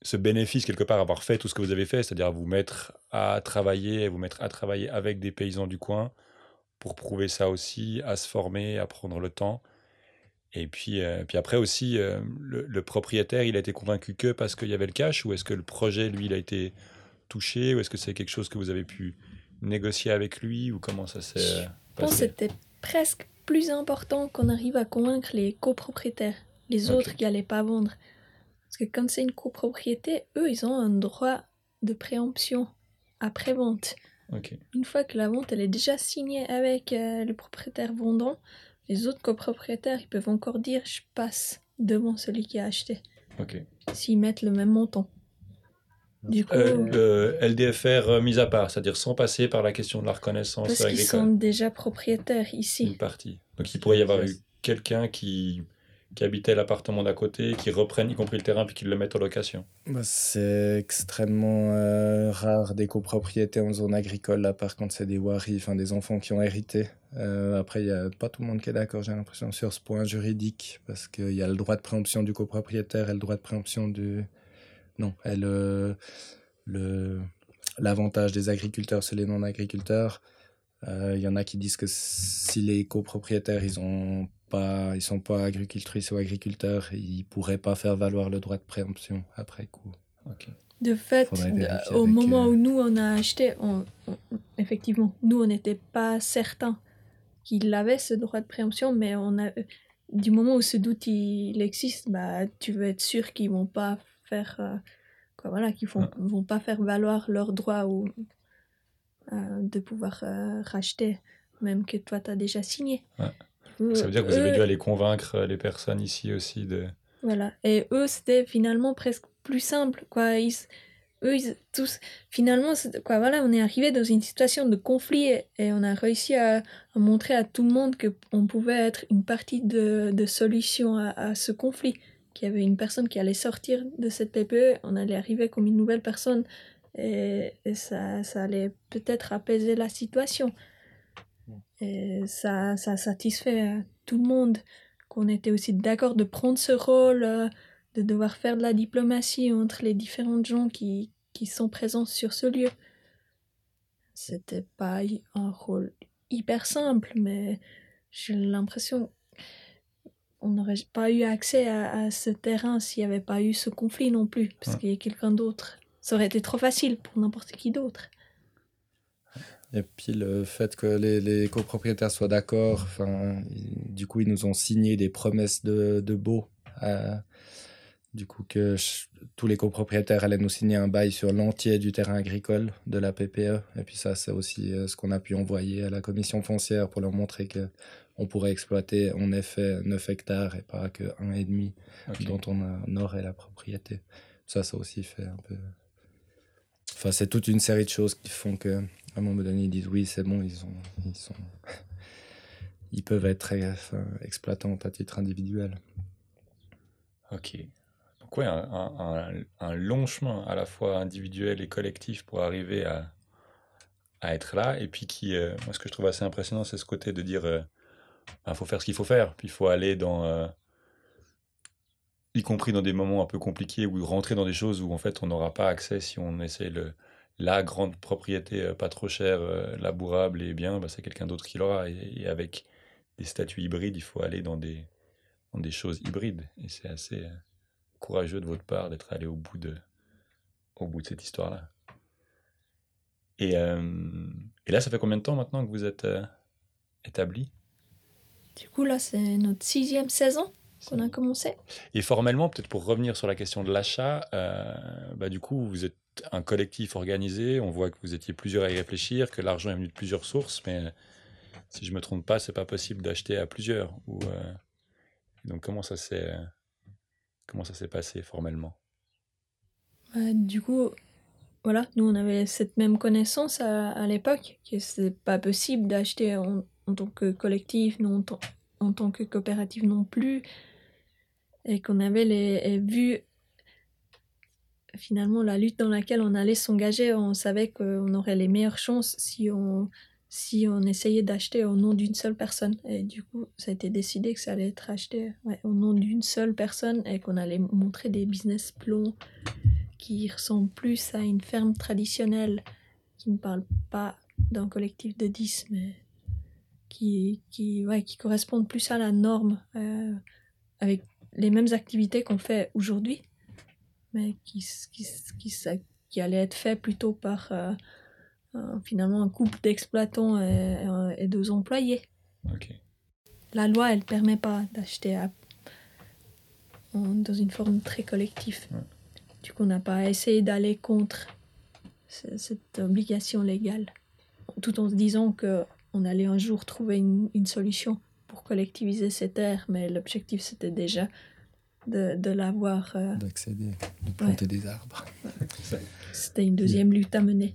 ce bénéfice quelque part à avoir fait tout ce que vous avez fait, c'est-à-dire vous mettre à travailler, vous mettre à travailler avec des paysans du coin pour prouver ça aussi, à se former, à prendre le temps. Et puis, euh, puis après aussi, le, propriétaire, il a été convaincu que parce qu'il y avait le cash, ou est-ce que le projet, lui, il a été touché, ou est-ce que c'est quelque chose que vous avez pu négocier avec lui, ou comment ça s'est passé? Je pense que c'était presque plus important qu'on arrive à convaincre les copropriétaires, les autres qui n'allaient pas vendre. Parce que quand c'est une copropriété, eux, ils ont un droit de préemption après vente. Une fois que la vente elle est déjà signée avec euh, le propriétaire vendant, les autres copropriétaires ils peuvent encore dire je passe devant celui qui a acheté. S'ils mettent le même montant. Du coup, euh, le LDFR euh, mis à part, c'est-à-dire sans passer par la question de la reconnaissance parce qu'ils sont déjà propriétaires ici. Une partie. Donc il pourrait y avoir eu quelqu'un qui, qui habitait l'appartement d'à côté, qui reprenne y compris le terrain puis qui le mette en location. Bah, c'est extrêmement euh, rare des copropriétés en zone agricole, là par contre c'est des waris, enfin des enfants qui ont hérité. après il n'y a pas tout le monde qui est d'accord, j'ai l'impression, sur ce point juridique, parce qu'il y a le droit de préemption du copropriétaire et le droit de préemption du non, elle, euh, le, l'avantage des agriculteurs, c'est les non-agriculteurs. Euh, il y en a qui disent que si les copropriétaires, ils ont pas, ils sont pas agricultrices ou agriculteurs, ils pourraient pas faire valoir le droit de préemption après coup. De fait, au moment où nous on a acheté, effectivement, nous on n'était pas certains qu'il avait ce droit de préemption, mais on a, du moment où ce doute il existe, bah tu veux être sûr qu'ils vont pas faire euh, quoi, voilà qu'ils font vont pas faire valoir leur droit ou euh, de pouvoir euh, racheter même que toi tu as déjà signé. Ça veut dire que vous avez dû aller convaincre les personnes ici aussi de voilà. Et eux c'était finalement presque plus simple quoi. Ils eux ils, tous finalement quoi voilà on est arrivé dans une situation de conflit et, on a réussi à, montrer à tout le monde que on pouvait être une partie de, de solution à, à ce conflit qu'il y avait une personne qui allait sortir de cette PPE, on allait arriver comme une nouvelle personne et, ça, ça, allait peut-être apaiser la situation. Et ça, ça satisfait tout le monde qu'on était aussi d'accord de prendre ce rôle, euh, de devoir faire de la diplomatie entre les différentes gens qui, qui sont présents sur ce lieu. C'était pas un rôle hyper simple, mais j'ai l'impression on n'aurait pas eu accès à, ce terrain s'il n'y avait pas eu ce conflit non plus, parce qu'il y a quelqu'un d'autre. Ça aurait été trop facile pour n'importe qui d'autre. Et puis le fait que les, copropriétaires soient d'accord, du coup ils nous ont signé des promesses de, de beau. Euh, du coup que tous les copropriétaires allaient nous signer un bail sur l'entier du terrain agricole de la PPE. Et puis ça c'est aussi euh, ce qu'on a pu envoyer à la commission foncière pour leur montrer que on pourrait exploiter en effet 9 hectares et pas que 1,5 okay. dont on, a, aurait la propriété. Ça, ça aussi fait un peu. Enfin, c'est toute une série de choses qui font que, à un moment donné, ils disent oui, c'est bon, ils, ont, ils, sont... ils peuvent être exploitants à titre individuel. Ok. Donc, ouais, un, un, long chemin à la fois individuel et collectif pour arriver à, à être là. Et puis, qui, euh, moi, ce que je trouve assez impressionnant, c'est ce côté de dire. Euh, il faut faire ce qu'il faut faire. Puis il faut aller dans. Euh, y compris dans des moments un peu compliqués ou rentrer dans des choses où en fait on n'aura pas accès si on essaie le, la grande propriété euh, pas trop chère, euh, labourable et bien, ben, c'est quelqu'un d'autre qui l'aura. Et, avec des statuts hybrides, il faut aller dans des, dans des choses hybrides. Et c'est assez, courageux de votre part d'être allé au bout de, au bout de cette histoire-là. Et, et, là, ça fait combien de temps maintenant que vous êtes établi? Du coup, là, c'est notre sixième saison qu'on a commencé. Et formellement, peut-être pour revenir sur la question de l'achat, euh, bah, du coup, vous êtes un collectif organisé. On voit que vous étiez plusieurs à y réfléchir, que l'argent est venu de plusieurs sources, mais si je me trompe pas, c'est pas possible d'acheter à plusieurs. Ou, donc, comment ça s'est comment ça s'est passé formellement? Bah, Du coup, voilà, nous on avait cette même connaissance à, l'époque, que c'est pas possible d'acheter en, tant que collectif, non en, tant que coopérative non plus, et qu'on avait les, vu finalement la lutte dans laquelle on allait s'engager, on savait qu'on aurait les meilleures chances si on si on essayait d'acheter au nom d'une seule personne. Et du coup, ça a été décidé que ça allait être acheté au nom d'une seule personne et qu'on allait montrer des business plans qui ressemble plus à une ferme traditionnelle, qui ne parle pas d'un collectif de 10, mais qui, qui, ouais, qui correspondent plus à la norme, euh, avec les mêmes activités qu'on fait aujourd'hui, mais qui, qui, qui, qui, allaient être fait plutôt par euh, finalement un couple d'exploitants et, et, deux employés. La loi, elle permet pas d'acheter dans une forme très collective. Du coup, on n'a pas essayé d'aller contre cette obligation légale, tout en se disant qu'on allait un jour trouver une, solution pour collectiviser ces terres, mais l'objectif c'était déjà de, de l'avoir. Euh, D'accéder, de planter des arbres. C'était une deuxième lutte à mener.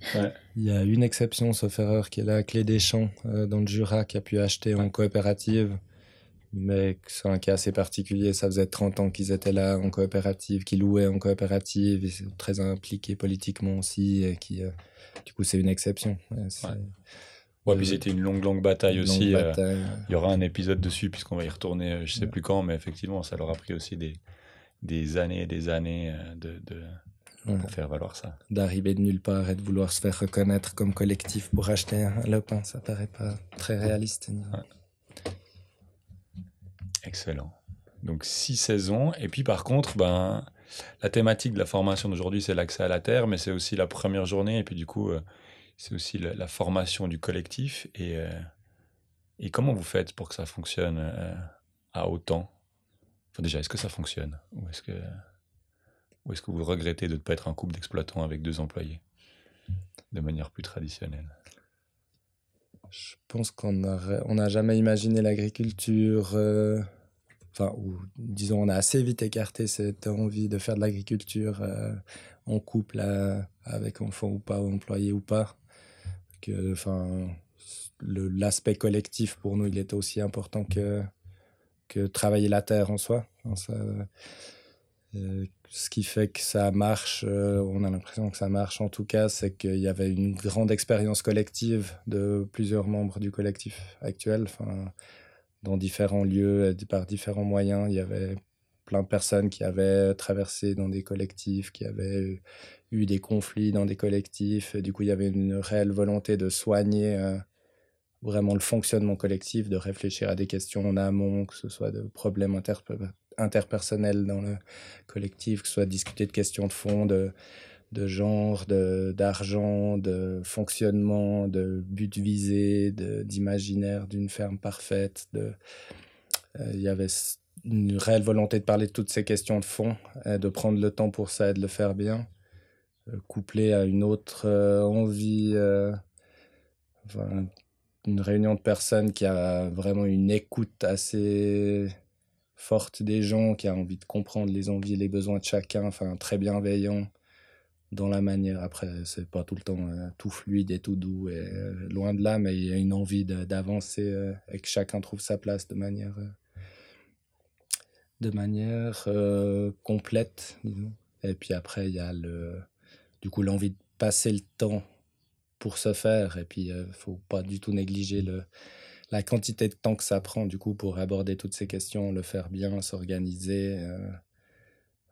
Il y a une exception, sauf erreur, qui est la clé des champs euh, dans le Jura, qui a pu acheter en coopérative mais c'est un cas assez particulier. Ça faisait 30 ans qu'ils étaient là en coopérative, qu'ils louaient en coopérative, ils sont très impliqués politiquement aussi, et qui, euh, du coup, c'est une exception. Ouais, puis c'était une longue, longue bataille aussi. Euh, il y aura un épisode dessus, puisqu'on va y retourner, euh, je sais plus quand, mais effectivement, ça leur a pris aussi des, des années et des années de, de pour faire valoir ça. D'arriver de nulle part et de vouloir se faire reconnaître comme collectif pour acheter un lopin, ça paraît pas très réaliste. Excellent. Donc six saisons. Et puis par contre, ben, la thématique de la formation d'aujourd'hui, c'est l'accès à la terre, mais c'est aussi la première journée. Et puis du coup, euh, c'est aussi la, formation du collectif. Et, euh, et comment vous faites pour que ça fonctionne euh, à autant? Enfin, Déjà, est-ce que ça fonctionne? Ou est-ce que, ou est-ce que vous regrettez de ne pas être un couple d'exploitants avec deux employés de manière plus traditionnelle? Je pense qu'on n'a jamais imaginé l'agriculture enfin, ou disons, on a assez vite écarté cette envie de faire de l'agriculture euh, en couple euh, avec enfant ou pas, employé ou pas. Que, enfin, l'aspect collectif pour nous, il était aussi important que, que travailler la terre en soi. Euh, ce qui fait que ça marche, on a l'impression que ça marche en tout cas, c'est qu'il y avait une grande expérience collective de plusieurs membres du collectif actuel. Enfin, dans différents lieux, euh, par différents moyens. Il y avait plein de personnes qui avaient traversé dans des collectifs, qui avaient eu des conflits dans des collectifs. Du coup, il y avait une réelle volonté de soigner euh, vraiment le fonctionnement collectif, de réfléchir à des questions en amont, que ce soit de problèmes interpersonnels dans le collectif, que ce soit discuter de questions de fond, de, de genre, d'argent, de, fonctionnement, de but visé, d'imaginaire d'une ferme parfaite. Euh, il y avait une réelle volonté de parler de toutes ces questions de fond, de prendre le temps pour ça et de le faire bien, euh, couplé à une autre euh, envie, une réunion de personnes qui a vraiment une écoute assez forte des gens, qui a envie de comprendre les envies et les besoins de chacun, enfin très bienveillant dans la manière. Après, c'est pas tout le temps euh, tout fluide et tout doux, et euh, loin de là, mais il y a une envie d'avancer euh, et que chacun trouve sa place de manière, de manière complète, disons. Et puis après, il y a le, du coup l'envie de passer le temps pour se faire, et puis il faut pas du tout négliger le, la quantité de temps que ça prend, du coup, pour aborder toutes ces questions, le faire bien, s'organiser.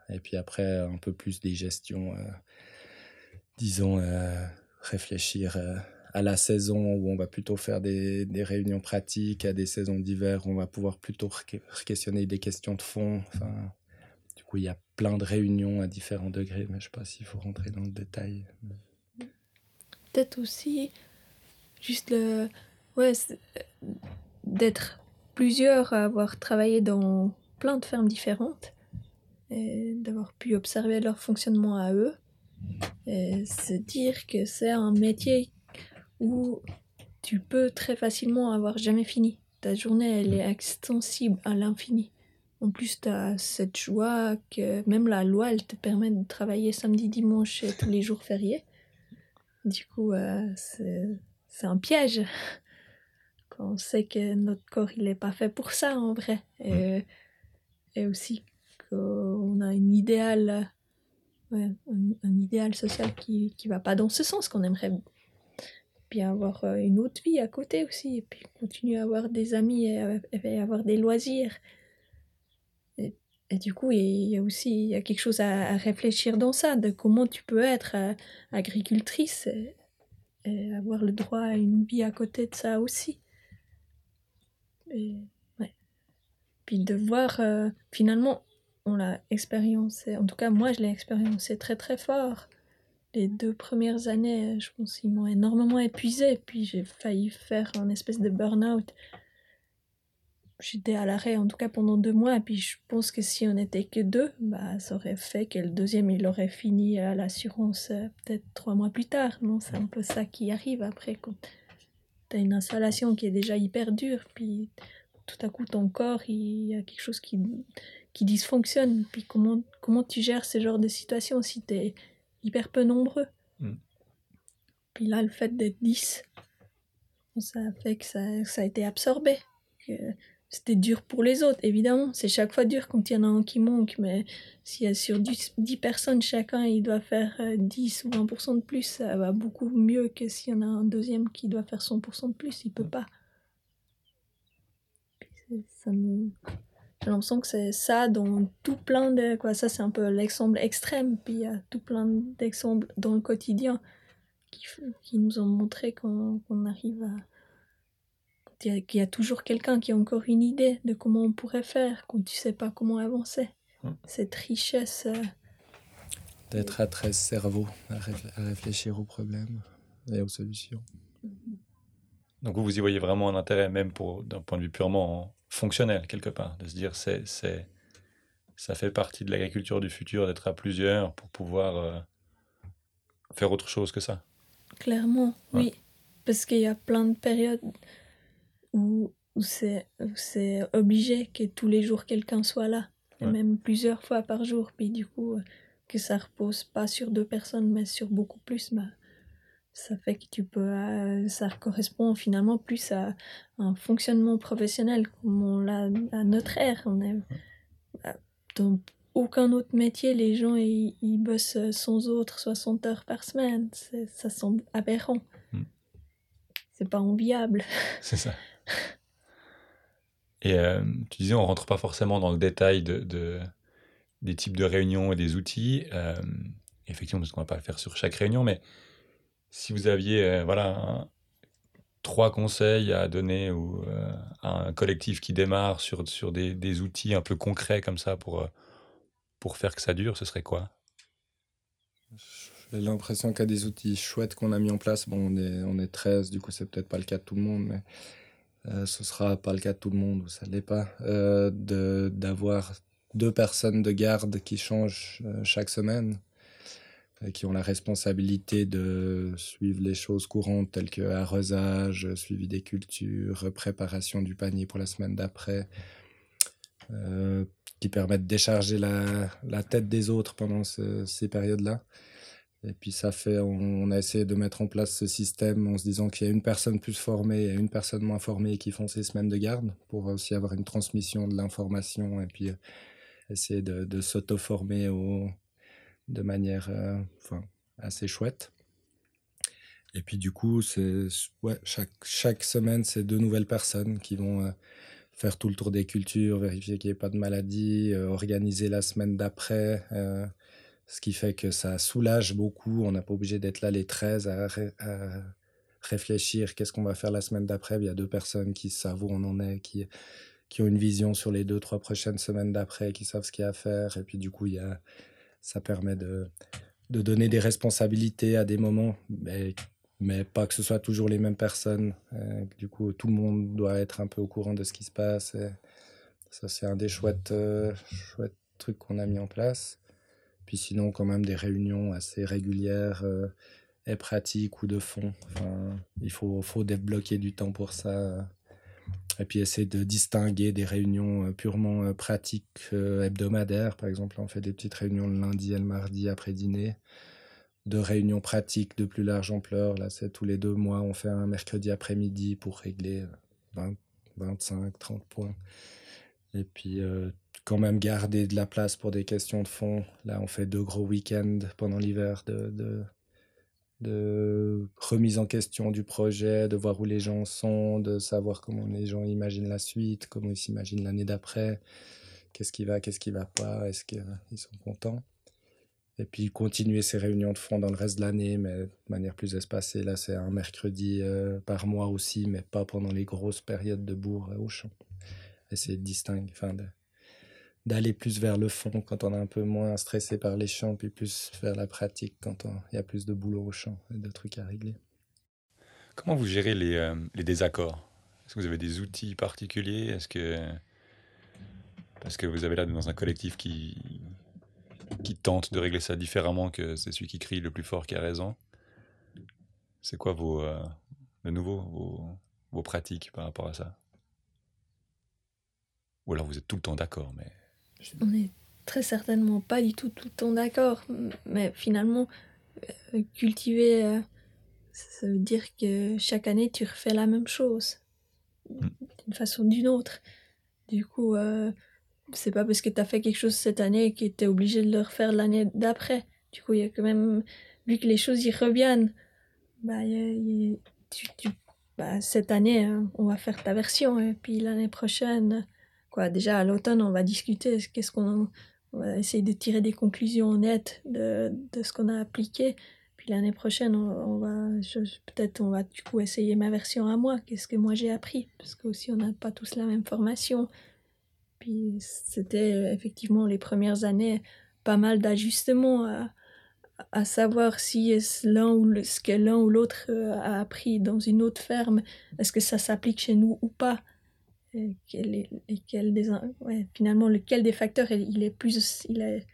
et puis après, un peu plus des gestions disons, euh, réfléchir euh, à la saison où on va plutôt faire des, des, réunions pratiques, à des saisons d'hiver où on va pouvoir plutôt questionner des questions de fond. Enfin, du coup, il y a plein de réunions à différents degrés, mais je ne sais pas s'il faut rentrer dans le détail. Peut-être aussi juste le. Ouais, d'être plusieurs à avoir travaillé dans plein de fermes différentes et d'avoir pu observer leur fonctionnement à eux et se dire que c'est un métier où tu peux très facilement avoir jamais fini. Ta journée, elle est extensible à l'infini. En plus, tu as cette joie que même la loi, elle te permet de travailler samedi, dimanche et tous les jours fériés. Du coup, euh, c'est un piège. Quand on sait que notre corps, il n'est pas fait pour ça, en vrai. Et, et aussi qu'on a une idéal, ouais, un, idéal social qui ne va pas dans ce sens, qu'on aimerait bien avoir euh, une autre vie à côté aussi, et puis continuer à avoir des amis et, avoir des loisirs. Et, du coup, il y a aussi il y a quelque chose à, réfléchir dans ça, de comment tu peux être euh, agricultrice et, avoir le droit à une vie à côté de ça aussi. Et. Puis de voir, euh, finalement, on l'a expérimenté, en tout cas moi je l'ai expérimenté très très fort. Les deux premières années, je pense qu'ils m'ont énormément épuisé, puis j'ai failli faire un espèce de burn-out. J'étais à l'arrêt en tout cas pendant deux mois, puis je pense que si on n'était que deux, bah ça aurait fait que le deuxième il aurait fini à l'assurance euh, peut-être trois mois plus tard. Non, c'est un peu ça qui arrive après quand t'as une installation qui est déjà hyper dure, puis tout à coup ton corps il y a quelque chose qui qui dysfonctionnent. Puis comment, comment tu gères ce genre de situation si tu es hyper peu nombreux mm. Puis là, le fait d'être 10, ça a fait que ça, ça a été absorbé. C'était dur pour les autres, évidemment. C'est chaque fois dur quand il y en a un qui manque, mais s'il y a sur 10, 10, personnes, chacun il doit faire 10 euh, ou 20% de plus, ça va beaucoup mieux que s'il y en a un deuxième qui doit faire 100% de plus, il peut pas. Ça nous j'ai l'impression que c'est ça dans tout plein de... Quoi, ça, c'est un peu l'exemple extrême. Puis il y a tout plein d'exemples dans le quotidien qui, qui nous ont montré qu'on arrive à... Qu'il y, a toujours quelqu'un qui a encore une idée de comment on pourrait faire, quand tu sais pas comment avancer. Hum. Cette richesse... Euh, D'être à 13 cerveaux à, réfléchir aux problèmes et aux solutions. Donc vous, vous y voyez vraiment un intérêt, même d'un point de vue purement fonctionnel quelque part, de se dire c'est c'est ça fait partie de l'agriculture du futur d'être à plusieurs pour pouvoir euh, faire autre chose que ça. Clairement, oui, parce qu'il y a plein de périodes où, où c'est obligé que tous les jours quelqu'un soit là, et même plusieurs fois par jour, puis du coup euh, que ça repose pas sur deux personnes mais sur beaucoup plus, bah, ça fait que tu peux euh, ça correspond finalement plus à un fonctionnement professionnel comme on l'a à notre ère on est euh, dans aucun autre métier les gens ils, bossent sans autre 60 heures par semaine. Ça semble aberrant. Hmm. c'est pas enviable. C'est ça. Et euh, tu disais on rentre pas forcément dans le détail de, de des types de réunions et des outils effectivement parce qu'on va pas le faire sur chaque réunion mais si vous aviez euh, voilà, trois conseils à donner ou, euh, à un collectif qui démarre sur, sur des, des, outils un peu concrets comme ça pour, euh, pour faire que ça dure, ce serait quoi? J'ai l'impression qu'il y a des outils chouettes qu'on a mis en place. Bon, on est, on est 13, du coup, c'est peut-être pas le cas de tout le monde, mais euh, ce sera pas le cas de tout le monde, ou ça l'est pas, d'avoir deux personnes de garde qui changent chaque semaine qui ont la responsabilité de suivre les choses courantes telles que arrosage, suivi des cultures, préparation du panier pour la semaine d'après, euh, qui permettent de décharger la, tête des autres pendant ces périodes-là. Et puis ça fait, on, a essayé de mettre en place ce système en se disant qu'il y a une personne plus formée et une personne moins formée qui font ces semaines de garde pour aussi avoir une transmission de l'information et puis euh, essayer de, de s'auto-former au, de manière euh, enfin, assez chouette. Et puis du coup, c'est chaque, chaque semaine, c'est deux nouvelles personnes qui vont euh, faire tout le tour des cultures, vérifier qu'il n'y ait pas de maladie, euh, organiser la semaine d'après, ce qui fait que ça soulage beaucoup. On n'a pas obligé d'être là les 13 à, réfléchir qu'est-ce qu'on va faire la semaine d'après. Il y a deux personnes qui savent où on en est, qui, qui ont une vision sur les deux, trois prochaines semaines d'après, qui savent ce qu'il y a à faire. Et puis du coup, il y a, ça permet de, de donner des responsabilités à des moments, mais, mais pas que ce soit toujours les mêmes personnes. Euh, du coup, tout le monde doit être un peu au courant de ce qui se passe. Ça, c'est un des chouettes, euh, chouettes trucs qu'on a mis en place. Puis sinon, quand même, des réunions assez régulières euh, et pratiques ou de fond. Enfin, il faut, faut débloquer du temps pour ça et puis essayer de distinguer des réunions euh, purement euh, pratiques euh, hebdomadaires. Par exemple, on fait des petites réunions le lundi et le mardi après dîner. De réunions pratiques de plus large ampleur. Là, c'est tous les deux mois, on fait un mercredi après-midi pour régler 20, 25, 30 points. Et puis, quand même garder de la place pour des questions de fond. Là, on fait deux gros week-ends pendant l'hiver de, de remise en question du projet, de voir où les gens sont, de savoir comment les gens imaginent la suite, comment ils s'imaginent l'année d'après, qu'est-ce qui va, qu'est-ce qui va pas, est-ce qu'ils sont contents. Et puis continuer ces réunions de fond dans le reste de l'année, mais de manière plus espacée. Là, c'est un mercredi euh, par mois aussi, mais pas pendant les grosses périodes de bourre au champ. Essayer de distinguer, enfin, d'aller plus vers le fond quand on est un peu moins stressé par les champs, puis plus vers la pratique quand il y a plus de boulot au champ et de trucs à régler. Comment vous gérez les, euh, les désaccords? Est-ce que vous avez des outils particuliers? Est-ce que parce que vous avez là dans un collectif qui qui tente de régler ça différemment que c'est celui qui crie le plus fort qui a raison. C'est quoi vos euh, de nouveau vos, vos pratiques par rapport à ça? Ou alors vous êtes tout le temps d'accord, mais on est très certainement pas du tout tout le temps d'accord, mais finalement, euh, cultiver, euh, ça veut dire que chaque année tu refais la même chose, mm. d'une façon ou d'une autre. Du coup, euh, c'est pas parce que tu as fait quelque chose cette année que tu es obligé de le refaire l'année d'après. Du coup, il y a quand même, vu que les choses y reviennent, bah, bah cette année, on va faire ta version, et puis l'année prochaine, déjà à l'automne, on va discuter, qu'est-ce qu'on va essayer de tirer des conclusions nettes de, de ce qu'on a appliqué. Puis l'année prochaine, on, va peut-être on va du coup essayer ma version à moi, qu'est-ce que moi j'ai appris, parce que aussi on n'a pas tous la même formation. Puis c'était effectivement les premières années pas mal d'ajustements à, à, savoir si l'un ou ce que l'un ou l'autre euh, a appris dans une autre ferme, est-ce que ça s'applique chez nous ou pas? Des, ouais, finalement lequel des facteurs il est plus il est,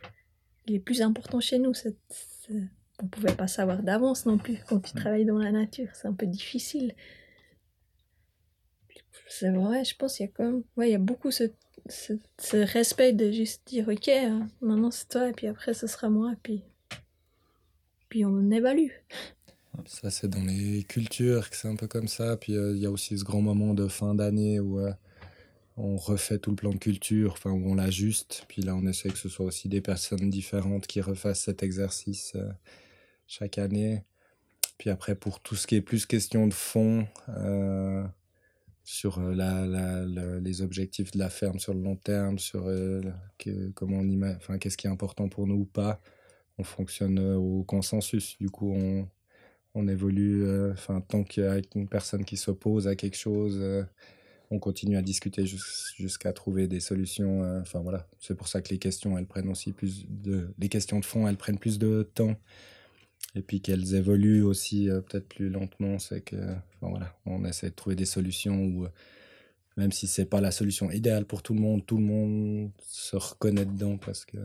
il est plus important chez nous on pouvait pas savoir d'avance non plus. Quand tu travailles dans la nature c'est un peu difficile. C'est vrai je pense qu'il y a quand même ouais il y a beaucoup ce, ce, respect de juste dire ok hein, maintenant c'est toi et puis après ce sera moi et puis puis on évalue. Ça, c'est dans les cultures que c'est un peu comme ça. Puis euh, il y a aussi ce grand moment de fin d'année où euh, on refait tout le plan de culture, enfin on l'ajuste. Puis là, on essaie que ce soit aussi des personnes différentes qui refassent cet exercice euh, chaque année. Puis après, pour tout ce qui est plus question de fond, euh, sur euh, la, les objectifs de la ferme sur le long terme, sur comment on enfin qu'est-ce qui est important pour nous ou pas, on fonctionne au consensus. Du coup, on, on évolue, enfin tant qu'il y a une personne qui s'oppose à quelque chose on continue à discuter jusqu'à trouver des solutions. Euh, enfin voilà, c'est pour ça que les questions, elles prennent aussi plus de, les questions de fond, elles prennent plus de temps. Et puis qu'elles évoluent aussi euh, peut-être plus lentement, c'est que, enfin voilà, on essaie de trouver des solutions où, euh, même si c'est pas la solution idéale pour tout le monde, tout le monde se reconnaît dedans parce que,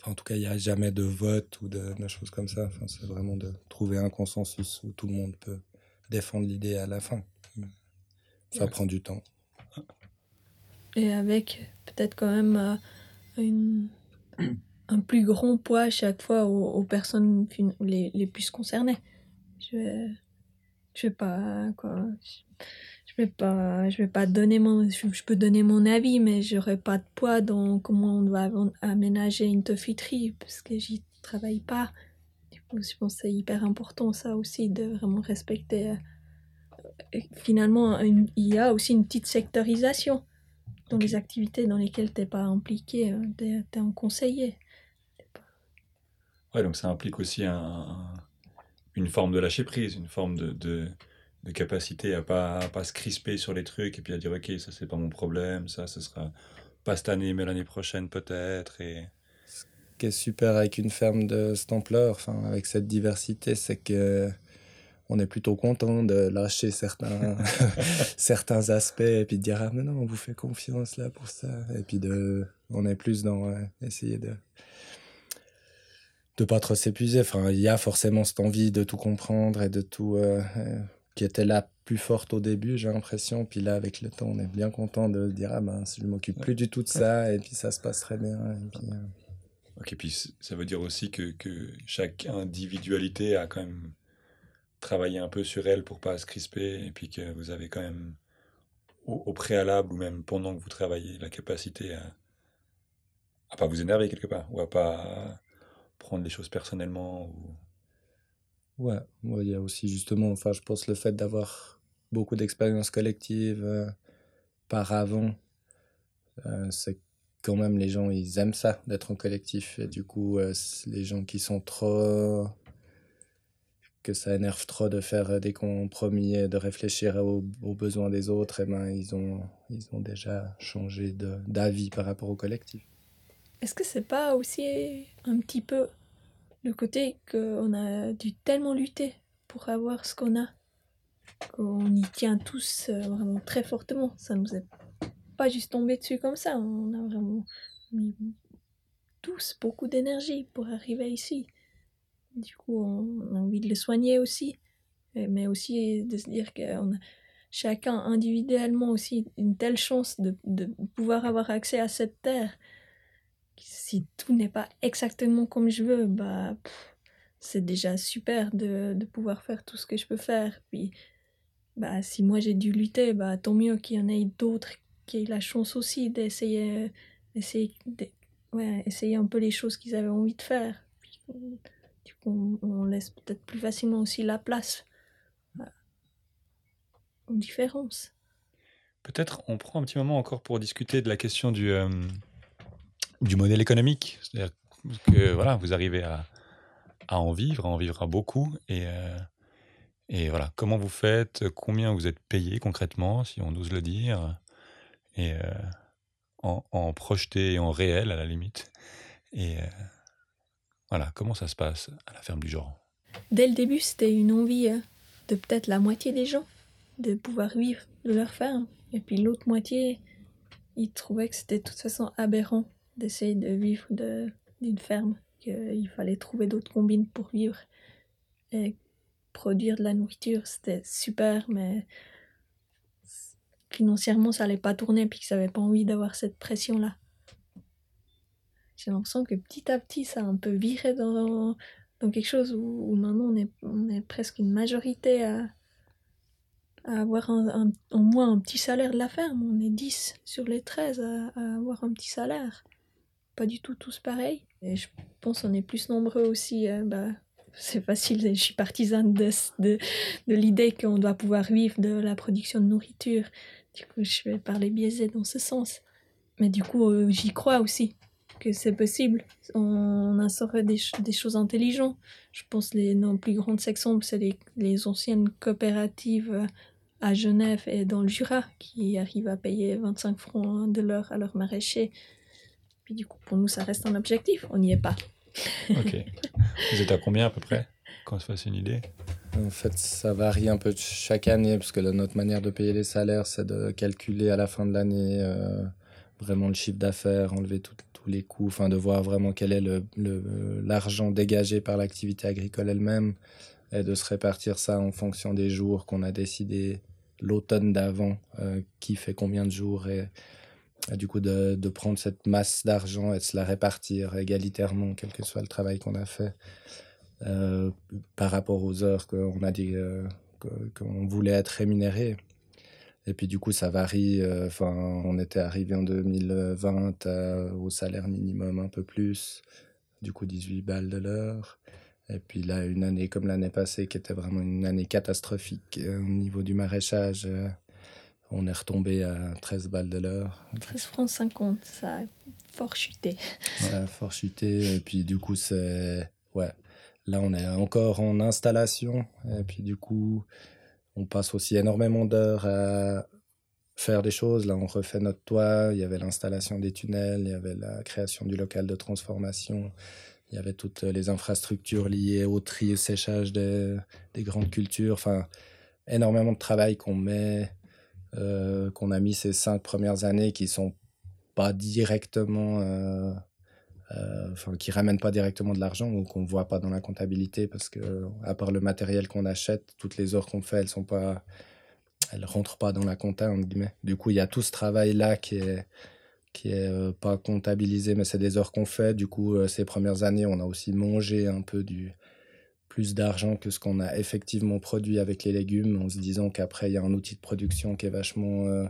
enfin en tout cas, il n'y a jamais de vote ou de, de choses comme ça. Enfin, c'est vraiment de trouver un consensus où tout le monde peut défendre l'idée à la fin. Ça prend du temps. Et avec peut-être quand même euh, un plus grand poids à chaque fois aux, personnes les, les, plus concernées. Je vais, je vais pas quoi. Je, vais pas, je vais pas donner mon, je, peux donner mon avis, mais j'aurai pas de poids dans comment on doit aménager une tofiterie parce que j'y travaille pas. Du coup, je pense que c'est hyper important ça aussi de vraiment respecter finalement, il y a aussi une petite sectorisation dans les activités dans lesquelles tu n'es pas impliqué, euh, tu es, un conseiller. Ouais, donc ça implique aussi un, une forme de lâcher prise, une forme de, de, de capacité à pas, à pas se crisper sur les trucs et puis à dire ok ça c'est pas mon problème, ça ce sera pas cette année mais l'année prochaine peut-être et Ce qui est super avec une ferme de cette ampleur, enfin, avec cette diversité, c'est que on est plutôt content de lâcher certains, certains aspects et puis de dire ah mais non on vous fait confiance là pour ça. Et puis de on est plus dans euh, essayer de de pas trop s'épuiser. Enfin il y a forcément cette envie de tout comprendre et de tout euh, euh, qui était là plus forte au début j'ai l'impression. Puis là avec le temps on est bien content de dire ah ben je m'occupe plus du tout de ça et puis ça se passe très bien et puis, euh, Ok, puis ça veut dire aussi que, que chaque individualité a quand même travaillé un peu sur elle pour pas se crisper, et puis que vous avez quand même, au, préalable ou même pendant que vous travaillez, la capacité à, à pas vous énerver quelque part, ou à pas prendre les choses personnellement. Ou... Ouais, il y a aussi justement, enfin, je pense le fait d'avoir beaucoup d'expériences collectives euh, par avant, euh, c'est quand même les gens, ils aiment ça, d'être en collectif. Et du coup, euh, les gens qui sont trop. Que ça énerve trop de faire euh, des compromis et de réfléchir aux, besoins des autres, et ben, ils ont, ils ont déjà changé d'avis par rapport au collectif. Est-ce que c'est pas aussi un petit peu le côté qu'on a dû tellement lutter pour avoir ce qu'on a, qu'on y tient tous euh, vraiment très fortement? Ça nous est pas juste tombé dessus comme ça. On a vraiment mis tous beaucoup d'énergie pour arriver ici. Du coup, on a envie de le soigner aussi, et- mais aussi de se dire qu'on a chacun individuellement aussi une telle chance de, de pouvoir avoir accès à cette terre. Si tout n'est pas exactement comme je veux, bah c'est déjà super de, de pouvoir faire tout ce que je peux faire. Puis, bah si moi j'ai dû lutter, bah tant mieux qu'il y en ait d'autres qui aient la chance aussi d'essayer, essayer, de- ouais, essayer un peu les choses qu'ils avaient envie de faire. Puis, du coup, on, laisse peut-être plus facilement aussi la place à- aux différences. Peut-être on prend un petit moment encore pour discuter de la question du, euh, du modèle économique. C'est-à-dire que voilà, vous arrivez à, à en vivre, à en vivre à beaucoup. Et, euh, et voilà, comment vous faites, combien vous êtes payé concrètement, si on ose le dire, et euh, en, en projeté et en réel à la limite. Et euh, voilà, comment ça se passe à la ferme du Joran? Dès le début, c'était une envie euh, de peut-être la moitié des gens de pouvoir vivre de leur ferme. Et puis l'autre moitié, ils trouvaient que c'était de toute façon aberrant d'essayer de vivre d'une ferme, qu'il fallait trouver d'autres combines pour vivre. Et produire de la nourriture, c'était super, mais financièrement, ça allait pas tourner, puis qu'ils n'avaient pas envie d'avoir cette pression-là. J'ai l'impression que petit à petit, ça a un peu viré dans, dans quelque chose où, maintenant on est, on est presque une majorité à, à avoir un, un- au moins un petit salaire de la ferme. On est 10 sur les 13 à, à avoir un petit salaire. Pas du tout tous pareils. Et je pense qu'on est plus nombreux aussi. euh, bah, c'est facile, je suis partisane de, de, de l'idée qu'on doit pouvoir vivre de la production de nourriture. Du coup, je vais parler biaisé dans ce sens. Mais du coup, euh, j'y crois aussi que c'est possible. On instaurerait des, ch- des choses intelligentes. Je pense que les, nos plus grands exemples, c'est les, les anciennes coopératives euh, à Genève et dans le Jura qui arrivent à payer 25 francs de l'heure à leurs maraîchers. Puis du coup, pour nous, ça reste un objectif. On n'y est pas. Ok. vous êtes à combien à peu près Qu'on se fasse une idée? En fait, ça varie un peu chaque année, parce que notre manière de payer les salaires, c'est de calculer à la fin de l'année euh, vraiment le chiffre d'affaires, enlever tout- les coûts, enfin de voir vraiment quel est le- le- l'argent dégagé par l'activité agricole elle-même, et de se répartir ça en fonction des jours qu'on a décidé l'automne d'avant, euh, qui fait combien de jours, et, du coup de, de prendre cette masse d'argent et de se la répartir égalitairement, quel que soit le travail qu'on a fait euh, par rapport aux heures qu'on a dit euh, qu'on voulait être rémunéré. Et puis du coup, ça varie. euh, Enfin, on était arrivé en 2020 euh, au salaire minimum un peu plus, du coup 18 balles de l'heure. Et puis là, une année comme l'année passée, qui était vraiment une année catastrophique euh, au niveau du maraîchage, on est retombé à 13 balles de l'heure. 13 francs 50, ça a fort chuté. Ça a fort chuté. Et puis, du coup, c'est. Ouais. Là, on est encore en installation. Et puis, du coup, on passe aussi énormément d'heures à faire des choses. Là, on refait notre toit. Il y avait l'installation des tunnels, il y avait la création du local de transformation, il y avait toutes les infrastructures liées au tri et séchage des, des grandes cultures. Enfin, énormément de travail qu'on met, euh, qu'on a mis ces cinq premières années qui sont pas directement, euh, enfin, qui ramènent pas directement de l'argent ou qu'on voit pas dans la comptabilité parce que, à part le matériel qu'on achète, toutes les heures qu'on fait, elles sont pas, elles rentrent pas dans la compta, entre guillemets. Du coup, il y a tout ce travail-là qui est, qui est pas comptabilisé, mais c'est des heures qu'on fait. Du coup, ces premières années, on a aussi mangé un peu du, plus d'argent que ce qu'on a effectivement produit avec les légumes, en se disant qu'après, il y a un outil de production qui est vachement euh, euh,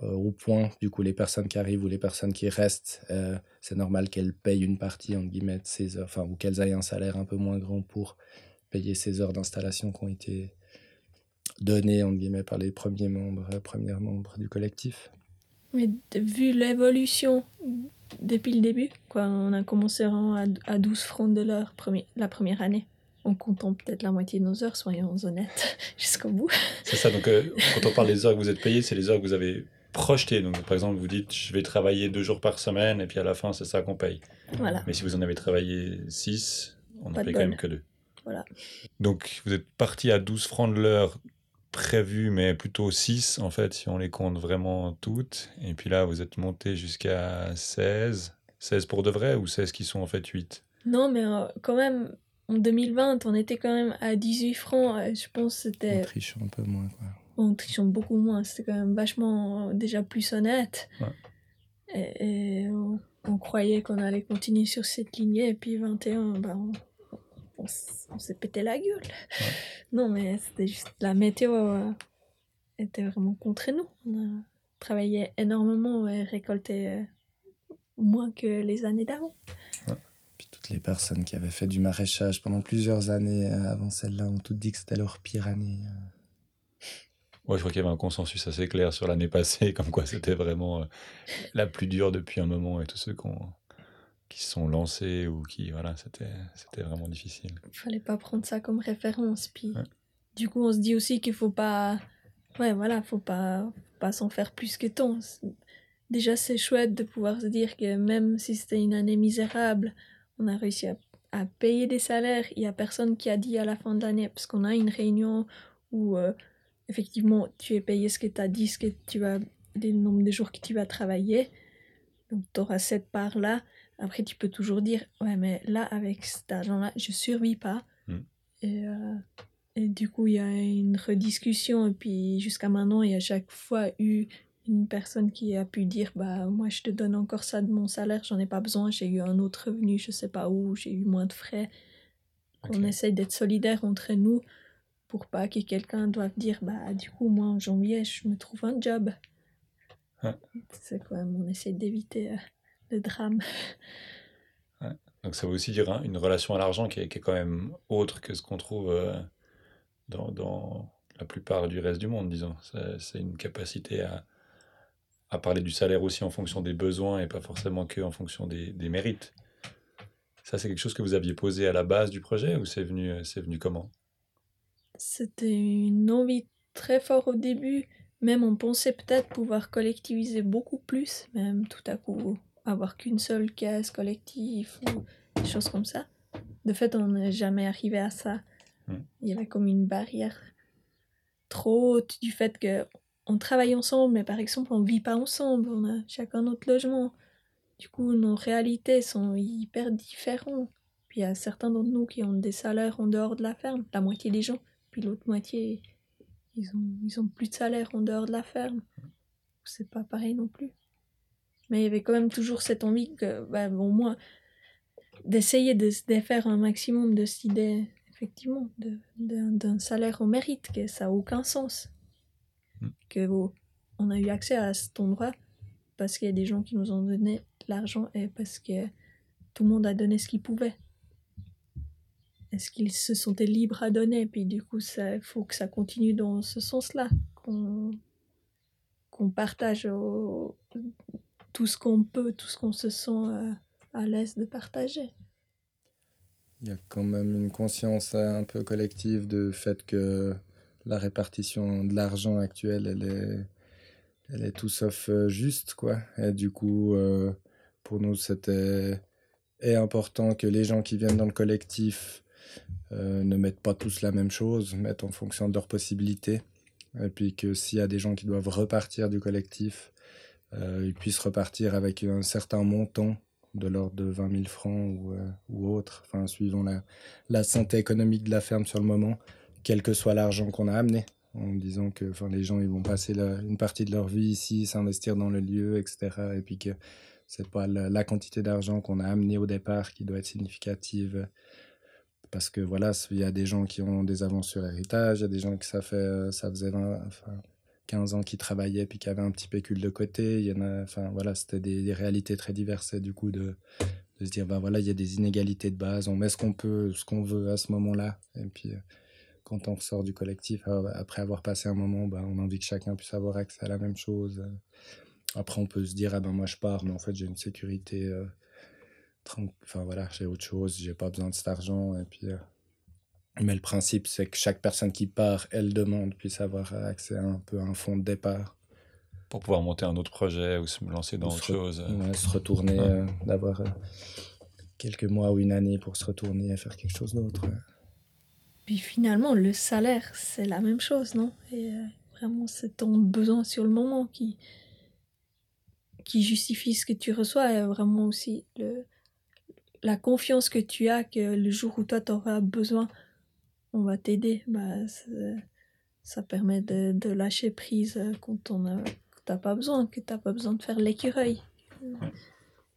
au point. Du coup, les personnes qui arrivent ou les personnes qui restent, euh, c'est normal qu'elles payent une partie, en guillemets, de ces heures, enfin, ou qu'elles aient un salaire un peu moins grand pour payer ces heures d'installation qui ont été données, en guillemets, par les premiers membres, premiers membres du collectif. Mais vu l'évolution depuis le début, quoi, on a commencé à, à 12 francs de l'heure la première année en comptant peut-être la moitié de nos heures, soyons honnêtes, jusqu'au bout. C'est ça, donc euh, quand on parle des heures que vous êtes payées, c'est les heures que vous avez projetées. Donc par exemple, vous dites je vais travailler deux jours par semaine et puis à la fin, c'est ça qu'on paye. Voilà. Mais si vous en avez travaillé six, on ne paye quand même que deux. Voilà. Donc vous êtes parti à 12 francs de l'heure prévu, mais plutôt 6 en fait, si on les compte vraiment toutes. Et puis là, vous êtes monté jusqu'à 16. 16 pour de vrai ou 16 qui sont en fait 8 Non, mais euh, quand même, en 2020, on était quand même à 18 francs. Je pense que c'était. En trichant un peu moins, quoi. En trichant beaucoup moins. C'était quand même vachement euh, déjà plus honnête. Et, on, croyait qu'on allait continuer sur cette lignée. Et puis 21, bah, on, s'est pété la gueule. Non, mais c'était juste la météo euh, était vraiment contre nous. On a travaillé énormément et récolté moins que les années d'avant les personnes qui avaient fait du maraîchage pendant plusieurs années euh, avant celle-là ont toutes dit que c'était leur pire année. Ouais, je crois qu'il y avait un consensus assez clair sur l'année passée, comme quoi c'était vraiment euh, la plus dure depuis un moment et tous ceux qui se sont lancés ou qui. Voilà, c'était vraiment difficile. Il fallait pas prendre ça comme référence. Puis, du coup, on se dit aussi qu'il faut pas. Ouais, voilà, faut pas, pas s'en faire plus que tant. Déjà, c'est chouette de pouvoir se dire que même si c'était une année misérable, on a réussi à, payer des salaires. Il n'y a personne qui a dit à la fin de l'année, parce qu'on a une réunion où euh, effectivement tu es payé ce que tu as dit, ce que tu as, le nombre de jours que tu vas travailler. Donc tu auras cette part-là. Après, tu peux toujours dire, ouais, mais là, avec cet argent-là, je survis pas. Mm. Et, euh, et, du coup, il y a une rediscussion. Et puis, jusqu'à maintenant, il y a chaque fois eu une personne qui a pu dire bah moi je te donne encore ça de mon salaire j'en ai pas besoin j'ai eu un autre revenu je sais pas où j'ai eu moins de frais on essaye d'être solidaire entre nous pour pas que quelqu'un doive dire bah du coup moi en janvier je me trouve un job. C'est quoi on essaie d'éviter euh, le drame. Donc ça veut aussi dire hein, une relation à l'argent qui, est quand même autre que ce qu'on trouve euh, dans, dans la plupart du reste du monde disons. C'est une capacité à à parler du salaire aussi en fonction des besoins et pas forcément que en fonction des, des mérites. Ça, c'est quelque chose que vous aviez posé à la base du projet ou c'est venu, euh, c'est venu comment? C'était une envie très forte au début. Même on pensait peut-être pouvoir collectiviser beaucoup plus, même tout à coup avoir qu'une seule caisse collective ou des choses comme ça. De fait, on n'est jamais arrivé à ça. Hmm. Il y avait comme une barrière trop haute du fait que on travaille ensemble, mais par exemple, on vit pas ensemble, on a chacun notre logement. Du coup, nos réalités sont hyper différentes. Puis il y a certains d'entre nous qui ont des salaires en dehors de la ferme, la moitié des gens. Puis l'autre moitié, ils ont, ils ont plus de salaire en dehors de la ferme. C'est pas pareil non plus. Mais il y avait quand même toujours cette envie que, bah, au moins, d'essayer de, de, faire un maximum de cette idée, effectivement, d'un salaire au mérite, que ça n'a aucun sens que on a eu accès à cet endroit parce qu'il y a des gens qui nous ont donné l'argent et parce que tout le monde a donné ce qu'il pouvait. Est-ce qu'ils se sentaient libres à donner? Puis du coup, il faut que ça continue dans ce sens-là, qu'on partage tout ce qu'on peut, tout ce qu'on se sent euh, à l'aise de partager. Il y a quand même une conscience un peu collective de fait que la répartition de l'argent actuelle, elle est, elle est tout sauf euh, juste, quoi. Et du coup, euh, pour nous, c'était important que les gens qui viennent dans le collectif euh, ne mettent pas tous la même chose, mettent en fonction de leurs possibilités. Et puis que s'il y a des gens qui doivent repartir du collectif, ils puissent repartir avec un certain montant de l'ordre de 20 000 francs ou, ou autre, enfin, suivant la, la santé économique de la ferme sur le moment, quel que soit l'argent qu'on a amené en disant que enfin, les gens ils vont passer une partie de leur vie ici, s'investir dans le lieu, etc. Et puis que c'est pas la, quantité d'argent qu'on a amené au départ qui doit être significative. Parce que voilà, il y a des gens qui ont des avances sur l'héritage, il y a des gens qui ça, fait, ça faisait enfin, 15 ans qui travaillaient puis qui avaient un petit pécule de côté. Il y en a, enfin voilà, c'était des, réalités très diverses du coup de, de se dire, ben voilà, il y a des inégalités de base, on met ce qu'on peut, ce qu'on veut à ce moment-là. Et puis quand on ressort du collectif, euh, après avoir passé un moment, bah, on a envie que chacun puisse avoir accès à la même chose. Après, on peut se dire, ah ben moi je pars, mais en fait j'ai une sécurité. Euh, enfin voilà, j'ai autre chose, j'ai pas besoin de cet argent. Et puis, euh, Mais le principe, c'est que chaque personne qui part, elle demande, puisse avoir accès à un peu à un fonds de départ. Pour pouvoir monter un autre projet ou se lancer dans autre chose. se retourner, d'avoir quelques mois ou une année pour se retourner et faire quelque chose d'autre. Puis finalement, le salaire, c'est la même chose, non? Et euh, vraiment, c'est ton besoin sur le moment qui, qui justifie ce que tu reçois et vraiment aussi le, la confiance que tu as que le jour où toi tu auras besoin, on va t'aider. Bah, ça permet de, de, lâcher prise quand on a t'as pas besoin, que t'as pas besoin de faire l'écureuil.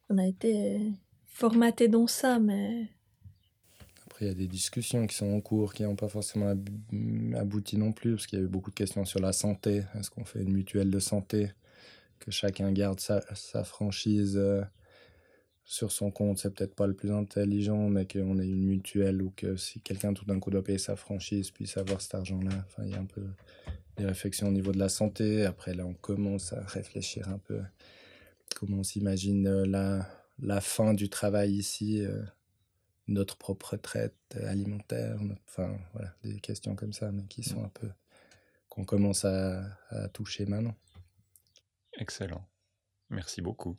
On a été formaté dans ça, mais il y a des discussions qui sont en cours, qui n'ont pas forcément abouti non plus, parce qu'il y a eu beaucoup de questions sur la santé. Est-ce qu'on fait une mutuelle de santé? Que chacun garde sa, sa franchise euh, sur son compte, c'est peut-être pas le plus intelligent, mais qu'on ait une mutuelle ou que si quelqu'un tout d'un coup doit payer sa franchise, puisse avoir cet argent-là. Enfin, il y a un peu des réflexions au niveau de la santé. Après, là, on commence à réfléchir un peu comment on s'imagine euh, la, la fin du travail ici. Euh, notre propre retraite alimentaire, enfin voilà, des questions comme ça, mais qui sont un peu qu'on commence à, toucher maintenant. Excellent, merci beaucoup.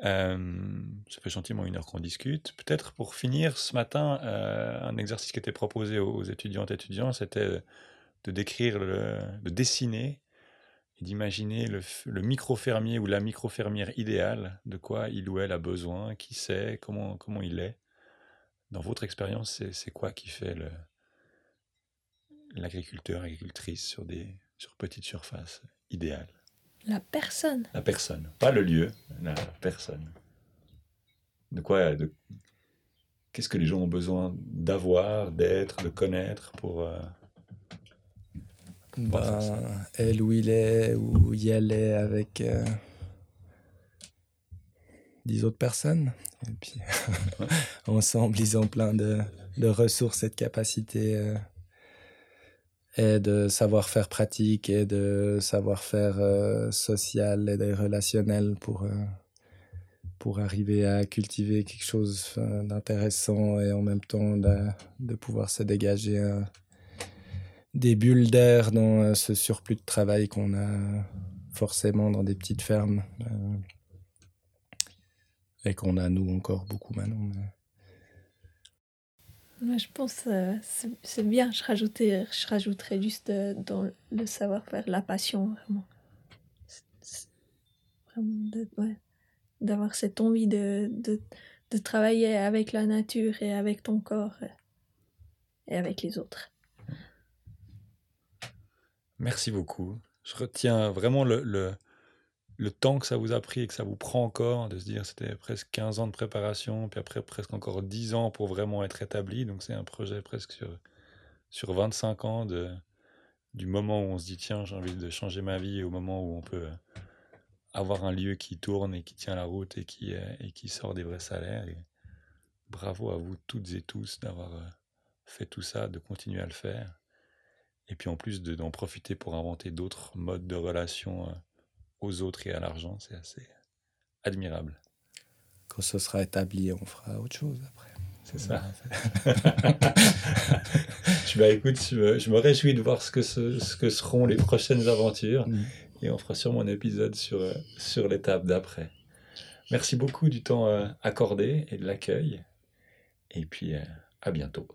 Ça fait gentiment une heure qu'on discute. Peut-être pour finir ce matin, euh, un exercice qui était proposé aux étudiantes et étudiants, c'était de décrire, de dessiner et d'imaginer le, le micro-fermier ou la micro-fermière idéale, de quoi il ou elle a besoin, qui sait, comment, comment il est. Dans votre expérience, c'est quoi qui fait l'agriculteur, agricultrice sur des sur petites surfaces idéales? La personne. La personne, pas le lieu, la personne. De quoi de, Qu'est-ce que les gens ont besoin d'avoir, d'être, de connaître pour euh, bah, elle où il est, où il est avec euh, dix autres personnes. Et puis, ensemble, ils ont plein de, de ressources et de capacités euh, et de savoir-faire pratique et de savoir-faire euh, social et relationnel pour, euh, pour arriver à cultiver quelque chose d'intéressant et en même temps de, de pouvoir se dégager des bulles d'air dans ce surplus de travail qu'on a forcément dans des petites fermes et qu'on a nous encore beaucoup maintenant. Je pense euh, c'est bien. Je, rajoutais, je rajouterais juste euh, dans le savoir-faire la passion, vraiment. Vraiment d'avoir cette envie de, de, de, travailler avec la nature et avec ton corps euh, et avec les autres. Merci beaucoup. Je retiens vraiment le le temps que ça vous a pris et que ça vous prend encore, de se dire c'était presque 15 ans de préparation, puis après presque encore 10 ans pour vraiment être établi. Donc c'est un projet presque sur, sur 25 ans de, du moment où on se dit tiens j'ai envie de changer ma vie au moment où on peut avoir un lieu qui tourne et qui tient la route et qui, et qui sort des vrais salaires. Bravo à vous toutes et tous d'avoir euh, fait tout ça, de continuer à le faire. Et puis en plus d'en profiter pour inventer d'autres modes de relation euh, aux autres et à l'argent, c'est assez admirable. Quand ce sera établi, on fera autre chose après. C'est ça. je, bah, écoute, je me, je me réjouis de voir ce que, ce, ce que seront les prochaines aventures. Mm. Et on fera sûrement un épisode sur, euh, sur l'étape d'après. Merci beaucoup du temps euh, accordé et de l'accueil. Et puis, euh, à bientôt.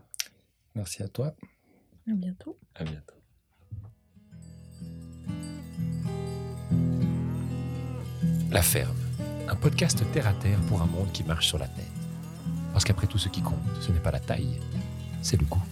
Merci à toi. À bientôt. À bientôt. La ferme, un podcast terre à terre pour un monde qui marche sur la tête. Parce qu'après tout, ce qui compte, ce n'est pas la taille, c'est le goût.